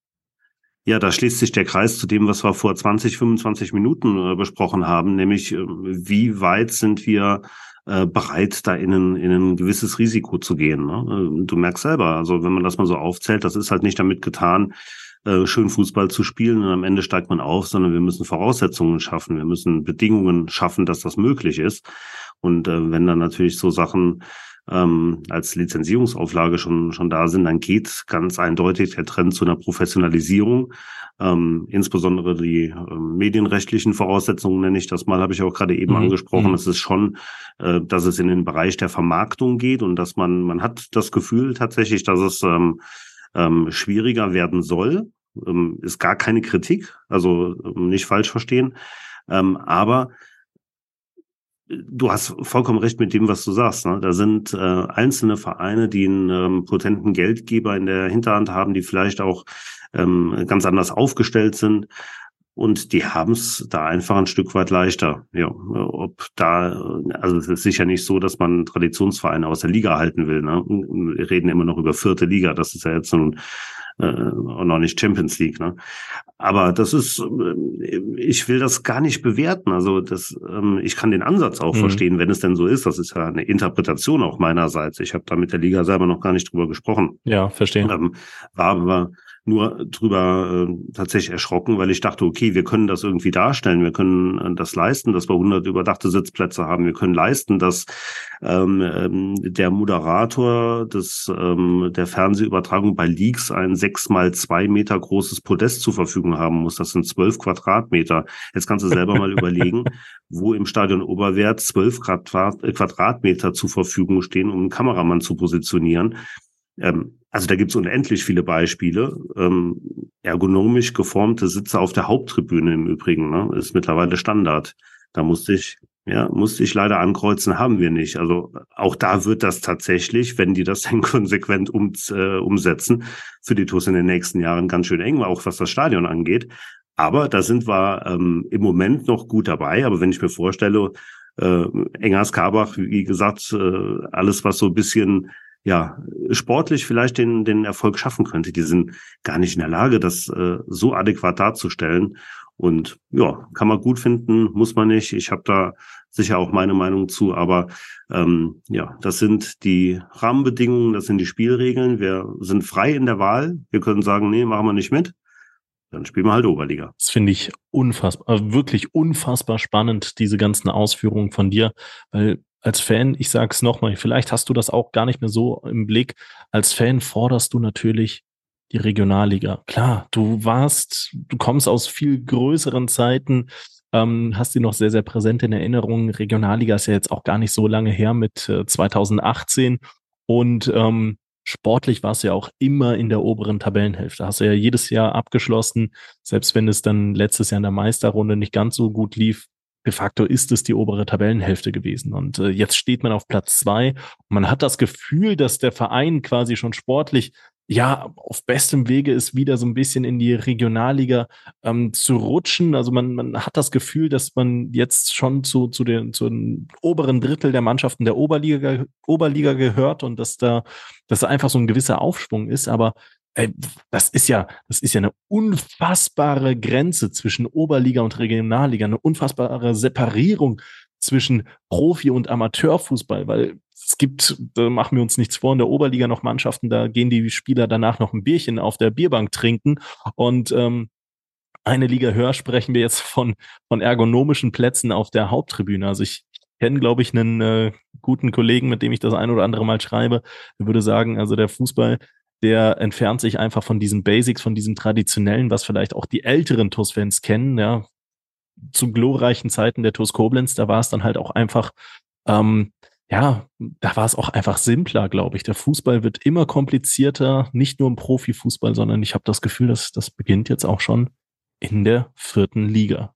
Ja, da schließt sich der Kreis zu dem, was wir vor 20, 25 Minuten äh, besprochen haben, nämlich äh, wie weit sind wir äh, bereit, da in ein, in ein gewisses Risiko zu gehen. Ne? Äh, du merkst selber, also wenn man das mal so aufzählt, das ist halt nicht damit getan, äh, schön Fußball zu spielen und am Ende steigt man auf, sondern wir müssen Voraussetzungen schaffen, wir müssen Bedingungen schaffen, dass das möglich ist. Und äh, wenn dann natürlich so Sachen ähm, als Lizenzierungsauflage schon, schon da sind, dann geht ganz eindeutig der Trend zu einer Professionalisierung. Ähm, insbesondere die äh, medienrechtlichen Voraussetzungen nenne ich das mal, habe ich auch gerade eben mhm. angesprochen. Mhm. Es ist schon, äh, dass es in den Bereich der Vermarktung geht und dass man, man hat das Gefühl tatsächlich, dass es ähm, ähm, schwieriger werden soll. Ähm, ist gar keine Kritik, also ähm, nicht falsch verstehen. Ähm, aber du hast vollkommen recht mit dem, was du sagst. Ne? Da sind äh, einzelne Vereine, die einen ähm, potenten Geldgeber in der Hinterhand haben, die vielleicht auch ähm, ganz anders aufgestellt sind. Und die haben es da einfach ein Stück weit leichter. Ja, ob da, also es ist sicher nicht so, dass man Traditionsvereine aus der Liga halten will. Ne? Wir reden immer noch über vierte Liga. Das ist ja jetzt nun äh, noch nicht Champions League. Ne? Aber das ist, äh, ich will das gar nicht bewerten. Also das, ähm, ich kann den Ansatz auch mhm. verstehen, wenn es denn so ist. Das ist ja eine Interpretation auch meinerseits. Ich habe da mit der Liga selber noch gar nicht drüber gesprochen. Ja, verstehen. Ähm, war aber nur drüber äh, tatsächlich erschrocken, weil ich dachte, okay, wir können das irgendwie darstellen, wir können äh, das leisten, dass wir 100 überdachte Sitzplätze haben, wir können leisten, dass ähm, ähm, der Moderator des ähm, der Fernsehübertragung bei Leaks ein sechs mal zwei Meter großes Podest zur Verfügung haben muss. Das sind zwölf Quadratmeter. Jetzt kannst du selber mal *laughs* überlegen, wo im Stadion Oberwert zwölf Quadratmeter zur Verfügung stehen, um einen Kameramann zu positionieren. Ähm, also da gibt's unendlich viele Beispiele. Ähm, ergonomisch geformte Sitze auf der Haupttribüne im Übrigen ne, ist mittlerweile Standard. Da musste ich, ja, musste ich leider ankreuzen, haben wir nicht. Also auch da wird das tatsächlich, wenn die das *laughs* dann konsequent um, äh, umsetzen, für die TUS in den nächsten Jahren ganz schön eng, auch was das Stadion angeht. Aber da sind wir ähm, im Moment noch gut dabei. Aber wenn ich mir vorstelle, äh, Engers Karbach, wie gesagt, äh, alles, was so ein bisschen ja, sportlich vielleicht den, den Erfolg schaffen könnte. Die sind gar nicht in der Lage, das äh, so adäquat darzustellen. Und ja, kann man gut finden, muss man nicht. Ich habe da sicher auch meine Meinung zu, aber ähm, ja, das sind die Rahmenbedingungen, das sind die Spielregeln. Wir sind frei in der Wahl. Wir können sagen, nee, machen wir nicht mit. Dann spielen wir halt Oberliga. Das finde ich unfassbar, äh, wirklich unfassbar spannend, diese ganzen Ausführungen von dir, weil als Fan, ich sage es nochmal, vielleicht hast du das auch gar nicht mehr so im Blick. Als Fan forderst du natürlich die Regionalliga. Klar, du warst, du kommst aus viel größeren Zeiten, ähm, hast sie noch sehr, sehr präsent in Erinnerung. Regionalliga ist ja jetzt auch gar nicht so lange her mit äh, 2018 und ähm, sportlich warst du ja auch immer in der oberen Tabellenhälfte. Hast du ja jedes Jahr abgeschlossen, selbst wenn es dann letztes Jahr in der Meisterrunde nicht ganz so gut lief, de facto ist es die obere Tabellenhälfte gewesen. Und äh, jetzt steht man auf Platz zwei. Man hat das Gefühl, dass der Verein quasi schon sportlich ja, auf bestem Wege ist, wieder so ein bisschen in die Regionalliga ähm, zu rutschen. Also man, man hat das Gefühl, dass man jetzt schon zu, zu, den, zu den oberen Drittel der Mannschaften der Oberliga, Oberliga gehört und dass da, dass da einfach so ein gewisser Aufschwung ist. Aber ey, das ist ja, das ist ja eine unfassbare Grenze zwischen Oberliga und Regionalliga, eine unfassbare Separierung zwischen Profi- und Amateurfußball, weil es gibt, da machen wir uns nichts vor, in der Oberliga noch Mannschaften, da gehen die Spieler danach noch ein Bierchen auf der Bierbank trinken und ähm, eine Liga höher sprechen wir jetzt von, von ergonomischen Plätzen auf der Haupttribüne. Also ich kenne, glaube ich, einen äh, guten Kollegen, mit dem ich das ein oder andere Mal schreibe, der würde sagen, also der Fußball, der entfernt sich einfach von diesen Basics, von diesem Traditionellen, was vielleicht auch die älteren TUS-Fans kennen, ja. Zu glorreichen Zeiten der TUS Koblenz, da war es dann halt auch einfach, ähm, ja, da war es auch einfach simpler, glaube ich. Der Fußball wird immer komplizierter, nicht nur im Profifußball, sondern ich habe das Gefühl, dass das beginnt jetzt auch schon in der vierten Liga.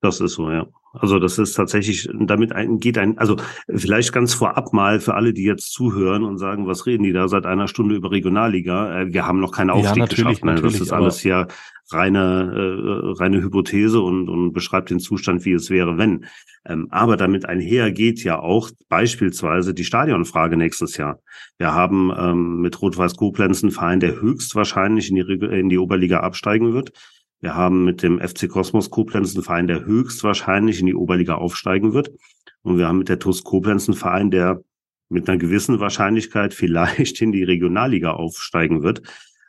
Das ist so, ja. Also das ist tatsächlich, damit ein, geht ein, also vielleicht ganz vorab mal für alle, die jetzt zuhören und sagen, was reden die da seit einer Stunde über Regionalliga? Äh, wir haben noch keinen Aufstieg ja, geschafft. Ne? Das ist alles hier reine, äh, reine Hypothese und, und beschreibt den Zustand, wie es wäre, wenn. Ähm, aber damit einher geht ja auch beispielsweise die Stadionfrage nächstes Jahr. Wir haben ähm, mit Rot-Weiß Koblenz einen Verein, der höchstwahrscheinlich in die, in die Oberliga absteigen wird. Wir haben mit dem FC Kosmos Koblenz einen Verein, der höchstwahrscheinlich in die Oberliga aufsteigen wird. Und wir haben mit der TUS Koblenz einen Verein, der mit einer gewissen Wahrscheinlichkeit *laughs* vielleicht in die Regionalliga aufsteigen wird.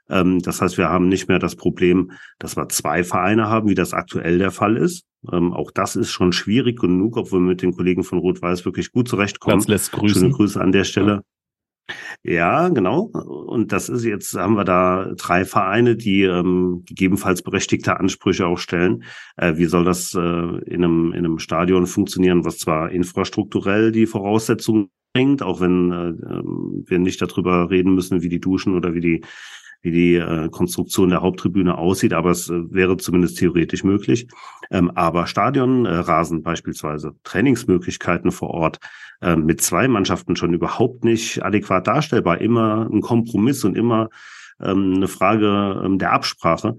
Ähm, das heißt, wir haben nicht mehr das Problem, dass wir zwei Vereine haben, wie das aktuell der Fall ist. Ähm, auch das ist schon schwierig genug, obwohl wir mit den Kollegen von Rot-Weiß wirklich gut zurechtkommen. Ganz lässt grüßen. Schöne Grüße an der Stelle. Ja, genau. Und das ist jetzt, haben wir da drei Vereine, die ähm, gegebenenfalls berechtigte Ansprüche auch stellen. Äh, wie soll das äh, in, einem, in einem Stadion funktionieren, was zwar infrastrukturell die Voraussetzungen bringt, auch wenn äh, ähm, wir nicht darüber reden müssen, wie die Duschen oder wie die wie die äh, Konstruktion der Haupttribüne aussieht, aber es äh, wäre zumindest theoretisch möglich. Ähm, aber Stadionrasen äh, beispielsweise, Trainingsmöglichkeiten vor Ort, äh, mit zwei Mannschaften schon überhaupt nicht adäquat darstellbar. Immer ein Kompromiss und immer ähm, eine Frage ähm, der Absprache.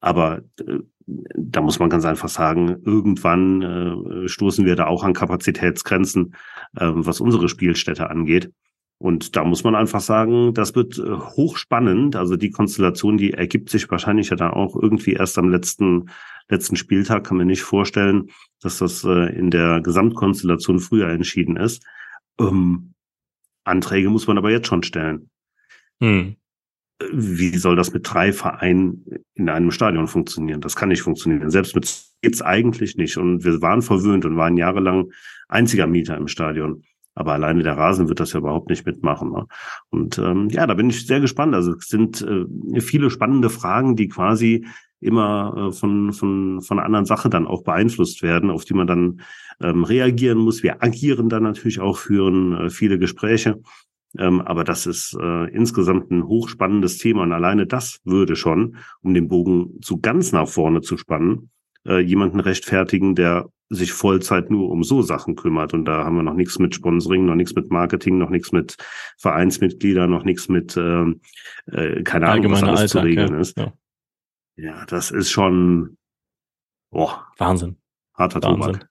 Aber äh, da muss man ganz einfach sagen, irgendwann äh, stoßen wir da auch an Kapazitätsgrenzen, äh, was unsere Spielstätte angeht. Und da muss man einfach sagen, das wird äh, hochspannend. Also die Konstellation, die ergibt sich wahrscheinlich ja dann auch irgendwie erst am letzten, letzten Spieltag. Kann man nicht vorstellen, dass das äh, in der Gesamtkonstellation früher entschieden ist. Ähm, Anträge muss man aber jetzt schon stellen. Hm. Wie soll das mit drei Vereinen in einem Stadion funktionieren? Das kann nicht funktionieren. Selbst mit geht's eigentlich nicht. Und wir waren verwöhnt und waren jahrelang einziger Mieter im Stadion. Aber alleine der Rasen wird das ja überhaupt nicht mitmachen. Ne? Und ähm, ja, da bin ich sehr gespannt. Also es sind äh, viele spannende Fragen, die quasi immer äh, von, von, von einer anderen Sache dann auch beeinflusst werden, auf die man dann ähm, reagieren muss. Wir agieren dann natürlich auch, führen äh, viele Gespräche. Ähm, aber das ist äh, insgesamt ein hochspannendes Thema. Und alleine das würde schon, um den Bogen zu ganz nach vorne zu spannen, äh, jemanden rechtfertigen, der sich Vollzeit nur um so Sachen kümmert. Und da haben wir noch nichts mit Sponsoring, noch nichts mit Marketing, noch nichts mit Vereinsmitgliedern, noch nichts mit, ähm, äh, keine Ahnung, was alles Alltag, zu regeln ja. ist. Ja. ja. das ist schon boah, Wahnsinn. Harter Wahnsinn.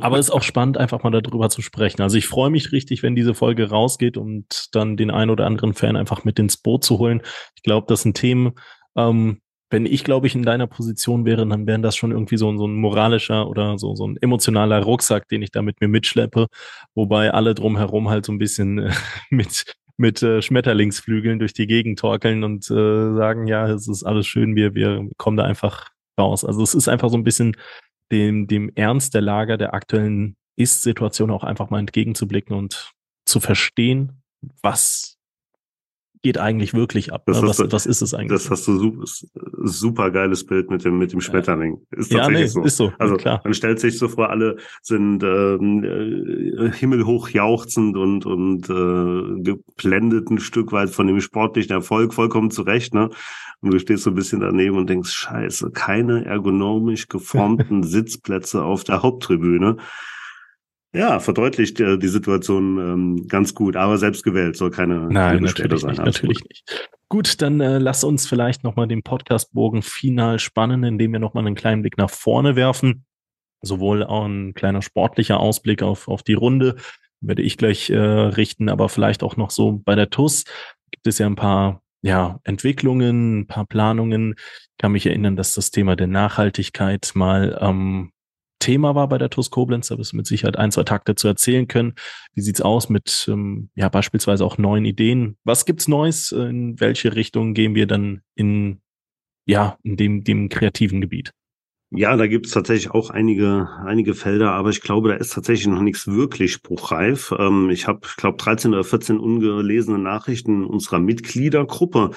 Aber es ist auch spannend, einfach mal darüber zu sprechen. Also ich freue mich richtig, wenn diese Folge rausgeht und dann den einen oder anderen Fan einfach mit ins Boot zu holen. Ich glaube, das sind Themen, ähm, wenn ich, glaube ich, in deiner Position wäre, dann wären das schon irgendwie so, so ein moralischer oder so, so ein emotionaler Rucksack, den ich da mit mir mitschleppe, wobei alle drumherum halt so ein bisschen äh, *laughs* mit, mit äh, Schmetterlingsflügeln durch die Gegend torkeln und äh, sagen, ja, es ist alles schön, wir, wir kommen da einfach raus. Also es ist einfach so ein bisschen dem, dem Ernst der Lage der aktuellen Ist-Situation auch einfach mal entgegenzublicken und zu verstehen, was geht eigentlich wirklich ab? Das was, du, was ist es eigentlich? Das hast du super, super geiles Bild mit dem, mit dem Schmetterling. Ist ja, nee, so. ist so. Also klar. man stellt sich so vor, alle sind ähm, äh, himmelhoch jauchzend und, und äh, geblendet ein Stück weit von dem sportlichen Erfolg, vollkommen zurecht, ne? Und du stehst so ein bisschen daneben und denkst, scheiße, keine ergonomisch *laughs* geformten Sitzplätze auf der Haupttribüne. Ja, verdeutlicht äh, die Situation ähm, ganz gut, aber selbst gewählt soll keine, Nein, keine natürlich sein. Nicht, natürlich nicht. Gut, dann äh, lass uns vielleicht nochmal den Podcastbogen final spannen, indem wir nochmal einen kleinen Blick nach vorne werfen. Sowohl auch ein kleiner sportlicher Ausblick auf, auf die Runde, werde ich gleich äh, richten, aber vielleicht auch noch so bei der TUS gibt es ja ein paar ja, Entwicklungen, ein paar Planungen. Ich kann mich erinnern, dass das Thema der Nachhaltigkeit mal ähm, Thema war bei der TUS Koblenz. Da wirst du mit Sicherheit ein, zwei Takte zu erzählen können. Wie sieht's aus mit ähm, ja beispielsweise auch neuen Ideen? Was gibt's Neues? In welche Richtung gehen wir dann in ja in dem dem kreativen Gebiet? Ja, da gibt es tatsächlich auch einige, einige Felder, aber ich glaube, da ist tatsächlich noch nichts wirklich spruchreif. Ähm, ich habe, ich glaube, 13 oder 14 ungelesene Nachrichten unserer Mitgliedergruppe.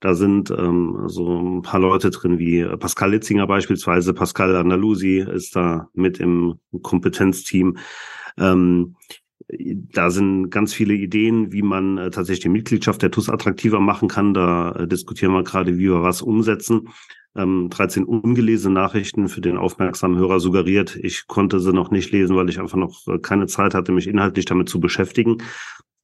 Da sind ähm, so ein paar Leute drin, wie Pascal Litzinger beispielsweise. Pascal Andalusi ist da mit im Kompetenzteam. Ähm, da sind ganz viele Ideen, wie man äh, tatsächlich die Mitgliedschaft der TUS attraktiver machen kann. Da äh, diskutieren wir gerade, wie wir was umsetzen. Ähm, 13 ungelesene Nachrichten für den aufmerksamen Hörer suggeriert. Ich konnte sie noch nicht lesen, weil ich einfach noch äh, keine Zeit hatte, mich inhaltlich damit zu beschäftigen.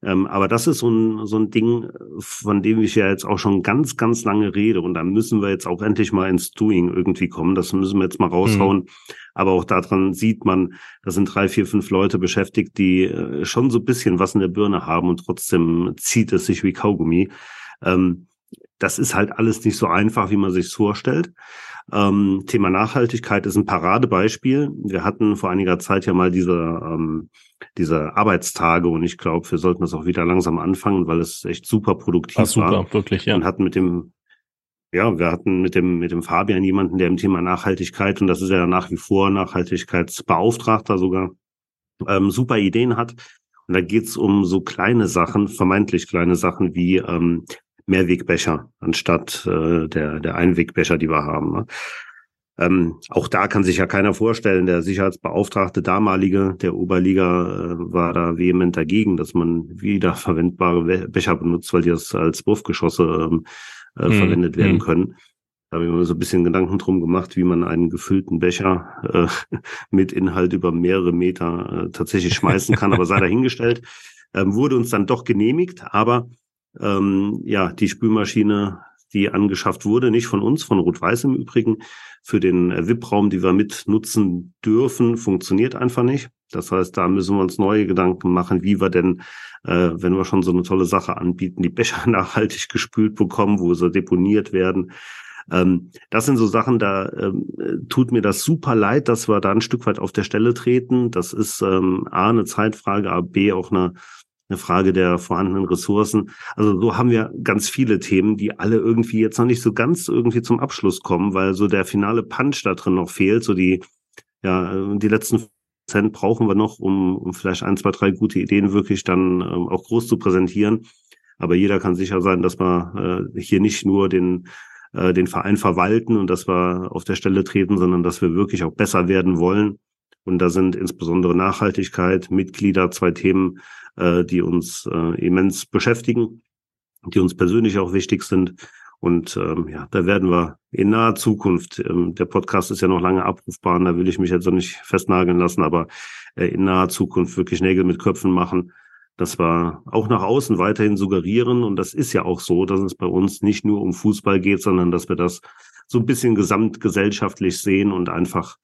Ähm, aber das ist so ein, so ein Ding, von dem ich ja jetzt auch schon ganz, ganz lange rede. Und da müssen wir jetzt auch endlich mal ins Doing irgendwie kommen. Das müssen wir jetzt mal raushauen. Mhm. Aber auch daran sieht man, da sind drei, vier, fünf Leute beschäftigt, die äh, schon so ein bisschen was in der Birne haben und trotzdem zieht es sich wie Kaugummi. Ähm, das ist halt alles nicht so einfach, wie man sich vorstellt. Ähm, Thema Nachhaltigkeit ist ein Paradebeispiel. Wir hatten vor einiger Zeit ja mal diese, ähm, diese Arbeitstage und ich glaube, wir sollten das auch wieder langsam anfangen, weil es echt super produktiv war. Super, war. wirklich, ja. Und hatten mit dem, ja, wir hatten mit dem, mit dem Fabian jemanden, der im Thema Nachhaltigkeit, und das ist ja nach wie vor Nachhaltigkeitsbeauftragter sogar, ähm, super Ideen hat. Und da geht's um so kleine Sachen, vermeintlich kleine Sachen wie ähm, Mehrwegbecher anstatt äh, der, der Einwegbecher, die wir haben. Ne? Ähm, auch da kann sich ja keiner vorstellen, der Sicherheitsbeauftragte damalige der Oberliga äh, war da vehement dagegen, dass man wiederverwendbare *laughs* Becher benutzt, weil die das als Wurfgeschosse ähm, äh, hm, verwendet werden hm. können. Da habe ich mir so ein bisschen Gedanken drum gemacht, wie man einen gefüllten Becher äh, *laughs* mit Inhalt über mehrere Meter äh, tatsächlich schmeißen kann, aber sei dahingestellt. *laughs* Ähm, wurde uns dann doch genehmigt, aber ähm, ja, die Spülmaschine, die angeschafft wurde, nicht von uns, von Rot-Weiß im Übrigen, für den äh, VIP-Raum, die wir mit nutzen dürfen, funktioniert einfach nicht. Das heißt, da müssen wir uns neue Gedanken machen, wie wir denn, äh, wenn wir schon so eine tolle Sache anbieten, die Becher *laughs* nachhaltig gespült bekommen, wo sie deponiert werden. Ähm, das sind so Sachen, da ähm, tut mir das super leid, dass wir da ein Stück weit auf der Stelle treten. Das ist ähm, A, eine Zeitfrage, aber B, auch eine eine Frage der vorhandenen Ressourcen. Also so haben wir ganz viele Themen, die alle irgendwie jetzt noch nicht so ganz irgendwie zum Abschluss kommen, weil so der finale Punch da drin noch fehlt. So die, ja, die letzten Prozent brauchen wir noch, um, um vielleicht ein, zwei, drei gute Ideen wirklich dann ähm, auch groß zu präsentieren. Aber jeder kann sicher sein, dass wir äh, hier nicht nur den äh, den Verein verwalten und dass wir auf der Stelle treten, sondern dass wir wirklich auch besser werden wollen. Und da sind insbesondere Nachhaltigkeit, Mitglieder, zwei Themen, äh, die uns äh, immens beschäftigen, die uns persönlich auch wichtig sind. Und ähm, ja, da werden wir in naher Zukunft, ähm, der Podcast ist ja noch lange abrufbar, und da will ich mich jetzt noch nicht festnageln lassen, aber äh, in naher Zukunft wirklich Nägel mit Köpfen machen, dass wir auch nach außen weiterhin suggerieren. Und das ist ja auch so, dass es bei uns nicht nur um Fußball geht, sondern dass wir das so ein bisschen gesamtgesellschaftlich sehen und einfach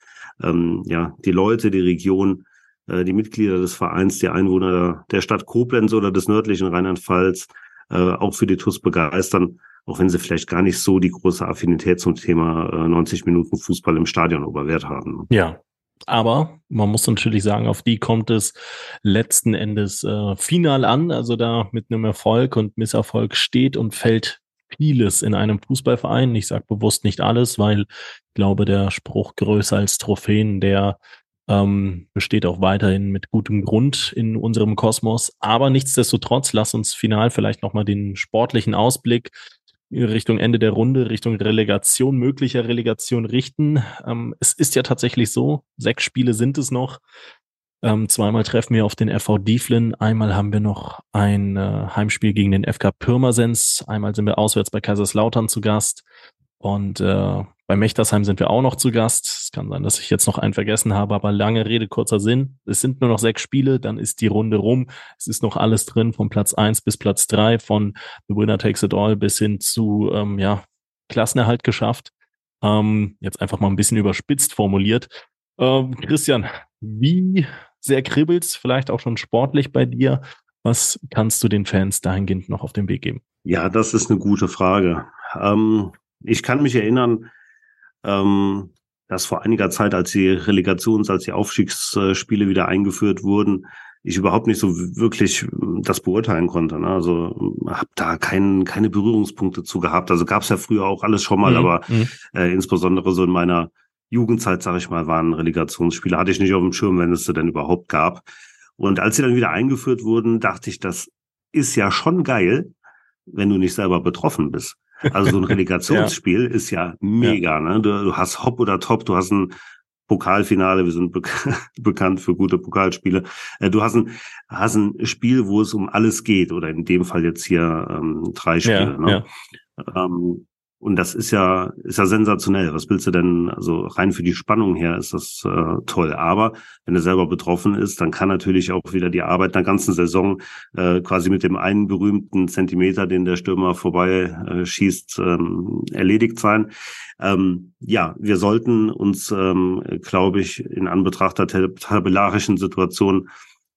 ähm, ja die Leute, die Region die Mitglieder des Vereins, die Einwohner der Stadt Koblenz oder des nördlichen Rheinland-Pfalz äh, auch für die TUS begeistern, auch wenn sie vielleicht gar nicht so die große Affinität zum Thema äh, 90 Minuten Fußball im Stadion Oberwert haben. Ja, aber man muss natürlich sagen, auf die kommt es letzten Endes äh, final an. Also da mit einem Erfolg und Misserfolg steht und fällt vieles in einem Fußballverein. Ich sage bewusst nicht alles, weil ich glaube, der Spruch größer als Trophäen, der ähm, besteht auch weiterhin mit gutem Grund in unserem Kosmos. Aber nichtsdestotrotz, lass uns final vielleicht nochmal den sportlichen Ausblick Richtung Ende der Runde, Richtung Relegation, möglicher Relegation richten. Ähm, es ist ja tatsächlich so, sechs Spiele sind es noch. Ähm, zweimal treffen wir auf den FV Dieflin, einmal haben wir noch ein äh, Heimspiel gegen den FK Pirmasens, einmal sind wir auswärts bei Kaiserslautern zu Gast und äh, bei Mechtersheim sind wir auch noch zu Gast. Es kann sein, dass ich jetzt noch einen vergessen habe, aber lange Rede, kurzer Sinn. Es sind nur noch sechs Spiele, dann ist die Runde rum. Es ist noch alles drin, von Platz eins bis Platz drei, von The Winner Takes It All bis hin zu ähm, ja, Klassenerhalt geschafft. Ähm, jetzt einfach mal ein bisschen überspitzt formuliert. Ähm, Christian, wie sehr kribbelt's vielleicht auch schon sportlich bei dir? Was kannst du den Fans dahingehend noch auf den Weg geben? Ja, das ist eine gute Frage. Ähm, ich kann mich erinnern, ähm, dass vor einiger Zeit, als die Relegations-, als die Aufstiegsspiele wieder eingeführt wurden, ich überhaupt nicht so wirklich ähm, das beurteilen konnte. Ne? Also habe da kein, keine Berührungspunkte zu gehabt. Also gab es ja früher auch alles schon mal, mhm. aber mhm. äh, insbesondere so in meiner Jugendzeit, sage ich mal, waren Relegationsspiele. Hatte ich nicht auf dem Schirm, wenn es sie denn überhaupt gab. Und als sie dann wieder eingeführt wurden, dachte ich, das ist ja schon geil, wenn du nicht selber betroffen bist. Also so ein *laughs* Relegationsspiel ja. ist ja mega. Ja. Ne? Du, du, hast Hop oder Top, du hast ein Pokalfinale, wir sind be *laughs* bekannt für gute Pokalspiele. Äh, du hast ein, hast ein Spiel, wo es um alles geht, oder in dem Fall jetzt hier ähm, drei Spiele. Ja, ne? ja. Ähm, und das ist ja, ist ja sensationell. Was willst du denn, also rein für die Spannung her ist das äh, toll. Aber wenn er selber betroffen ist, dann kann natürlich auch wieder die Arbeit einer ganzen Saison äh, quasi mit dem einen berühmten Zentimeter, den der Stürmer vorbei äh, schießt, ähm, erledigt sein. Ähm, ja, wir sollten uns, ähm, glaube ich, in Anbetracht der tabellarischen Situation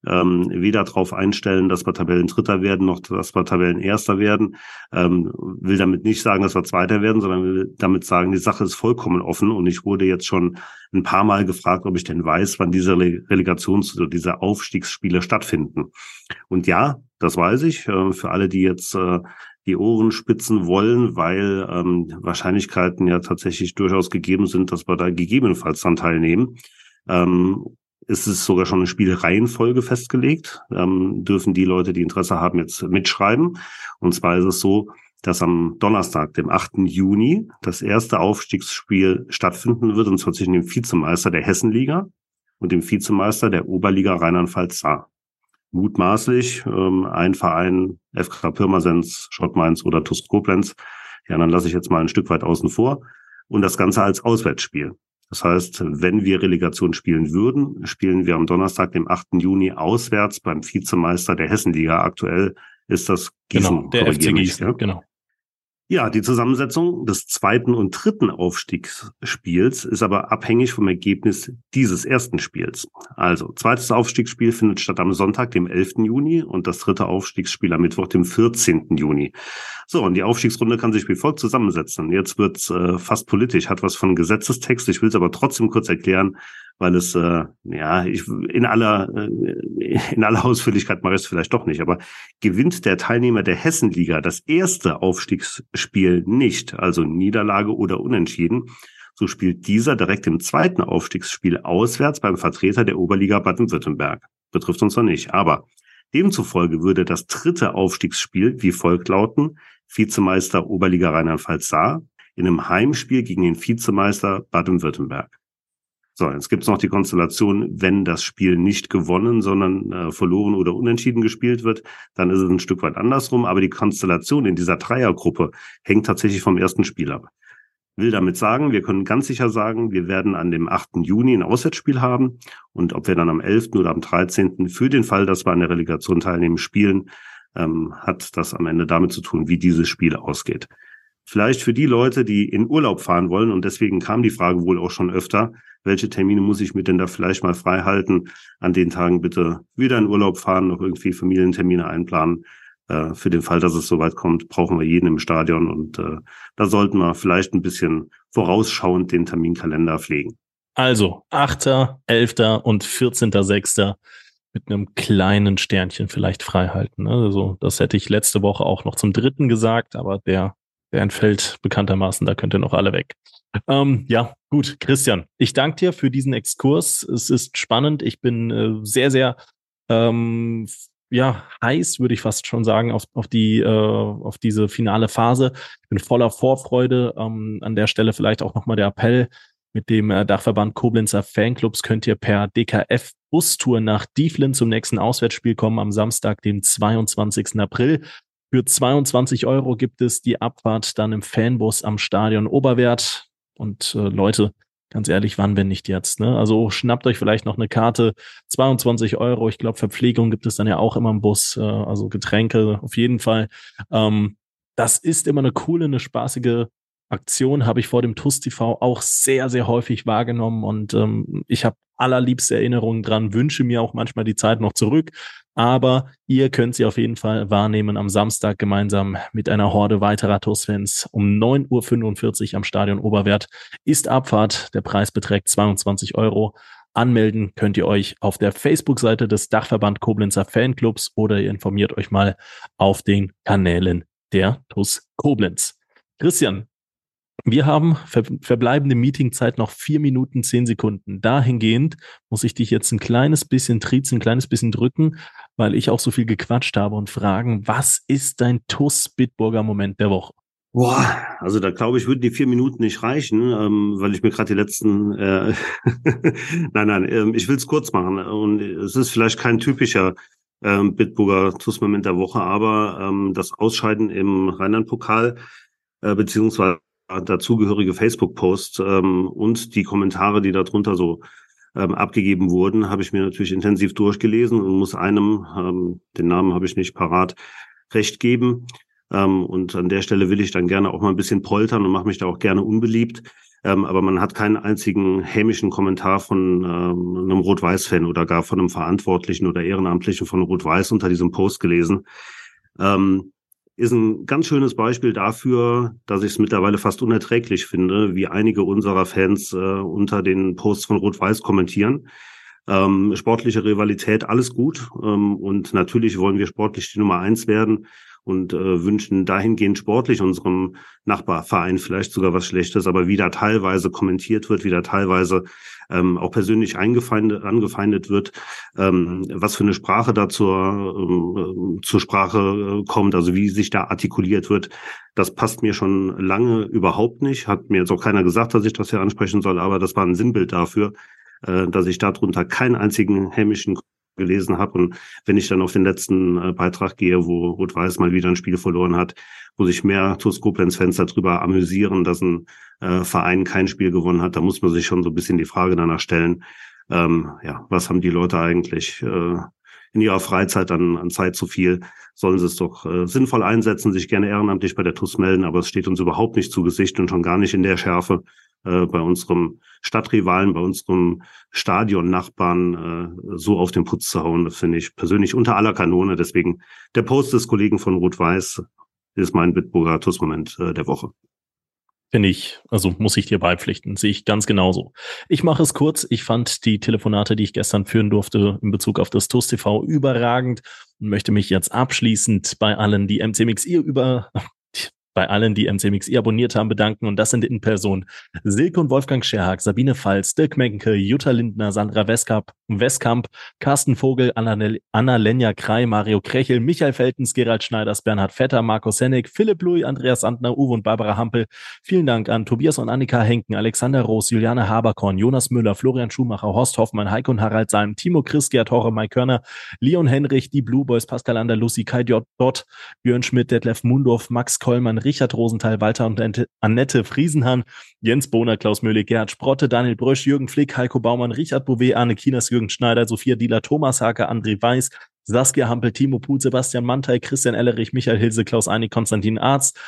ähm, weder darauf einstellen, dass wir Tabellendritter werden, noch dass wir Tabellenerster werden. Ähm, will damit nicht sagen, dass wir Zweiter werden, sondern will damit sagen, die Sache ist vollkommen offen. Und ich wurde jetzt schon ein paar Mal gefragt, ob ich denn weiß, wann diese Relegations- oder diese Aufstiegsspiele stattfinden. Und ja, das weiß ich. Äh, für alle, die jetzt äh, die Ohren spitzen wollen, weil ähm, Wahrscheinlichkeiten ja tatsächlich durchaus gegeben sind, dass wir da gegebenenfalls dann teilnehmen. Ähm, ist es sogar schon eine Spielreihenfolge festgelegt. Ähm, dürfen die Leute, die Interesse haben, jetzt mitschreiben. Und zwar ist es so, dass am Donnerstag, dem 8. Juni, das erste Aufstiegsspiel stattfinden wird, und zwar zwischen dem Vizemeister der Hessenliga und dem Vizemeister der Oberliga Rheinland-Pfalz-Saar. Mutmaßlich ähm, ein Verein, FK Pirmasens, Schott Mainz oder TuS Koblenz. Die anderen lasse ich jetzt mal ein Stück weit außen vor. Und das Ganze als Auswärtsspiel. Das heißt, wenn wir Relegation spielen würden, spielen wir am Donnerstag, dem 8. Juni, auswärts beim Vizemeister der Hessenliga. Aktuell ist das Gießen. Genau, der FC Gießen, ja? genau. Ja, die Zusammensetzung des zweiten und dritten Aufstiegsspiels ist aber abhängig vom Ergebnis dieses ersten Spiels. Also, zweites Aufstiegsspiel findet statt am Sonntag, dem 11. Juni und das dritte Aufstiegsspiel am Mittwoch, dem 14. Juni. So, und die Aufstiegsrunde kann sich wie folgt zusammensetzen. Jetzt wird's äh, fast politisch, hat was von Gesetzestext. Ich will es aber trotzdem kurz erklären, weil es äh, ja ich in aller äh, in aller Ausführlichkeit mache ich es vielleicht doch nicht, aber gewinnt der Teilnehmer der Hessenliga das erste Aufstiegsspiel nicht, also Niederlage oder Unentschieden, so spielt dieser direkt im zweiten Aufstiegsspiel auswärts beim Vertreter der Oberliga Baden-Württemberg. Betrifft uns noch nicht, aber demzufolge würde das dritte Aufstiegsspiel wie folgt lauten: Vizemeister Oberliga Rheinland-Pfalz-Saar in einem Heimspiel gegen den Vizemeister Baden-Württemberg. So, jetzt gibt es noch die Konstellation, wenn das Spiel nicht gewonnen, sondern äh, verloren oder unentschieden gespielt wird, dann ist es ein Stück weit andersrum. Aber die Konstellation in dieser Dreiergruppe hängt tatsächlich vom ersten Spiel ab. Will damit sagen, wir können ganz sicher sagen, wir werden an dem 8. Juni ein Auswärtsspiel haben. Und ob wir dann am 11. oder am 13. für den Fall, dass wir an der Relegation teilnehmen, spielen, ähm, hat das am Ende damit zu tun, wie dieses Spiel ausgeht. Vielleicht für die Leute, die in Urlaub fahren wollen, und deswegen kam die Frage wohl auch schon öfter, welche Termine muss ich mir denn da vielleicht mal frei halten? An den Tagen bitte wieder in Urlaub fahren, noch irgendwie Familientermine einplanen. Äh, für den Fall, dass es soweit kommt, brauchen wir jeden im Stadion und äh, da sollten wir vielleicht ein bisschen vorausschauend den Terminkalender pflegen. Also 8., 11. und 14.6. mit einem kleinen Sternchen vielleicht frei halten. Ne? Also das hätte ich letzte Woche auch noch zum dritten gesagt, aber der der entfällt bekanntermaßen, da könnt ihr noch alle weg. Ähm, ja, gut, Christian, ich danke dir für diesen Exkurs. Es ist spannend. Ich bin äh, sehr, sehr ähm, ja, heiß, würde ich fast schon sagen, auf, auf, die, äh, auf diese finale Phase. Ich bin voller Vorfreude. Ähm, an der Stelle vielleicht auch nochmal der Appell. Mit dem äh, Dachverband Koblenzer Fanclubs könnt ihr per DKF Bustour nach Dieflin zum nächsten Auswärtsspiel kommen am Samstag, dem 22. April. Für 22 Euro gibt es die Abfahrt dann im Fanbus am Stadion Oberwert. Und äh, Leute, ganz ehrlich, wann, wenn nicht jetzt? Ne? Also schnappt euch vielleicht noch eine Karte. 22 Euro. Ich glaube, Verpflegung gibt es dann ja auch immer im Bus. Äh, also Getränke auf jeden Fall. Ähm, das ist immer eine coole, eine spaßige Aktion habe ich vor dem TUS TV auch sehr, sehr häufig wahrgenommen und ähm, ich habe allerliebste Erinnerungen dran, wünsche mir auch manchmal die Zeit noch zurück, aber ihr könnt sie auf jeden Fall wahrnehmen am Samstag gemeinsam mit einer Horde weiterer TUS-Fans um 9.45 Uhr am Stadion Oberwert ist Abfahrt. Der Preis beträgt 22 Euro. Anmelden könnt ihr euch auf der Facebook-Seite des Dachverband Koblenzer Fanclubs oder ihr informiert euch mal auf den Kanälen der TUS Koblenz. Christian, wir haben ver verbleibende Meetingzeit noch vier Minuten, zehn Sekunden. Dahingehend muss ich dich jetzt ein kleines bisschen triezen, ein kleines bisschen drücken, weil ich auch so viel gequatscht habe und fragen, was ist dein TUS Bitburger Moment der Woche? Boah, also da glaube ich, würden die vier Minuten nicht reichen, ähm, weil ich mir gerade die letzten. Äh *laughs* nein, nein, äh, ich will es kurz machen. Und es ist vielleicht kein typischer ähm, Bitburger TUS-Moment der Woche, aber ähm, das Ausscheiden im Rheinland-Pokal äh, beziehungsweise dazugehörige Facebook-Post ähm, und die Kommentare, die darunter so ähm, abgegeben wurden, habe ich mir natürlich intensiv durchgelesen und muss einem, ähm, den Namen habe ich nicht parat, recht geben. Ähm, und an der Stelle will ich dann gerne auch mal ein bisschen poltern und mache mich da auch gerne unbeliebt. Ähm, aber man hat keinen einzigen hämischen Kommentar von ähm, einem Rot-Weiß-Fan oder gar von einem Verantwortlichen oder Ehrenamtlichen von Rot-Weiß unter diesem Post gelesen. Ähm, ist ein ganz schönes Beispiel dafür, dass ich es mittlerweile fast unerträglich finde, wie einige unserer Fans äh, unter den Posts von Rot-Weiß kommentieren. Ähm, sportliche Rivalität, alles gut. Ähm, und natürlich wollen wir sportlich die Nummer eins werden und äh, wünschen dahingehend sportlich unserem Nachbarverein vielleicht sogar was Schlechtes, aber wie da teilweise kommentiert wird, wie da teilweise ähm, auch persönlich eingefeindet, angefeindet wird, ähm, was für eine Sprache da zur, ähm, zur Sprache äh, kommt, also wie sich da artikuliert wird, das passt mir schon lange überhaupt nicht. Hat mir jetzt auch keiner gesagt, dass ich das hier ansprechen soll, aber das war ein Sinnbild dafür, äh, dass ich darunter keinen einzigen hämischen gelesen habe. Und wenn ich dann auf den letzten äh, Beitrag gehe, wo Rot-Weiß mal wieder ein Spiel verloren hat, wo sich mehr TuS Koblenz-Fans darüber amüsieren, dass ein äh, Verein kein Spiel gewonnen hat, da muss man sich schon so ein bisschen die Frage danach stellen, ähm, ja, was haben die Leute eigentlich äh, in ihrer Freizeit an, an Zeit zu viel? Sollen sie es doch äh, sinnvoll einsetzen, sich gerne ehrenamtlich bei der TuS melden, aber es steht uns überhaupt nicht zu Gesicht und schon gar nicht in der Schärfe, äh, bei unserem Stadtrivalen, bei unserem Stadion-Nachbarn äh, so auf den Putz zu hauen. Das finde ich persönlich unter aller Kanone. Deswegen der Post des Kollegen von Rot-Weiß ist mein Bitburger TUS-Moment äh, der Woche. Finde ich, also muss ich dir beipflichten, sehe ich ganz genauso. Ich mache es kurz. Ich fand die Telefonate, die ich gestern führen durfte in Bezug auf das TUS TV überragend und möchte mich jetzt abschließend bei allen, die MCMXI über bei allen, die MCMXI abonniert haben, bedanken. Und das sind in Person Silke und Wolfgang Scherhag, Sabine Pfalz, Dirk Menke, Jutta Lindner, Sandra Westkamp, Westkamp Carsten Vogel, Anna, Anna Lenja Krei, Mario Krechel, Michael Feltens, Gerald Schneiders, Bernhard Vetter, Markus Hennig, Philipp Louis, Andreas Sandner, Uwe und Barbara Hampel. Vielen Dank an Tobias und Annika Henken, Alexander Roos, Juliane Haberkorn, Jonas Müller, Florian Schumacher, Horst Hoffmann, Heiko und Harald Salm, Timo Chris, Gerd Horre, Mike Körner, Leon Henrich, die Blue Boys, Pascal Andalusi, Kai Dott, Björn Schmidt, Detlef Mundorf, Max Kollmann, Richard Rosenthal, Walter und Annette Friesenhahn, Jens Bohner, Klaus Möhle, Gerhard Sprotte, Daniel Brösch, Jürgen Flick, Heiko Baumann, Richard Bouvet, Arne Kinas, Jürgen Schneider, Sophia Dieler, Thomas Hake, André Weiß, Saskia Hampel, Timo Put, Sebastian Mantei, Christian Ellerich, Michael Hilse, Klaus Einig, Konstantin Arzt,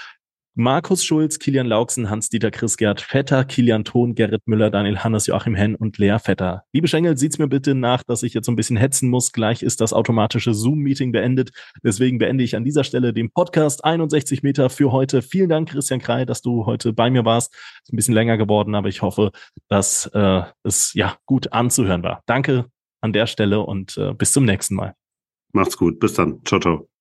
Markus Schulz, Kilian Lauksen, Hans-Dieter Chris-Gerd Vetter, Kilian Thon, Gerrit Müller, Daniel Hannes, Joachim Henn und Lea Vetter. Liebe Schengel, sieht's mir bitte nach, dass ich jetzt so ein bisschen hetzen muss. Gleich ist das automatische Zoom-Meeting beendet. Deswegen beende ich an dieser Stelle den Podcast 61 Meter für heute. Vielen Dank, Christian Krei, dass du heute bei mir warst. Ist ein bisschen länger geworden, aber ich hoffe, dass äh, es ja gut anzuhören war. Danke an der Stelle und äh, bis zum nächsten Mal. Macht's gut. Bis dann. Ciao, ciao.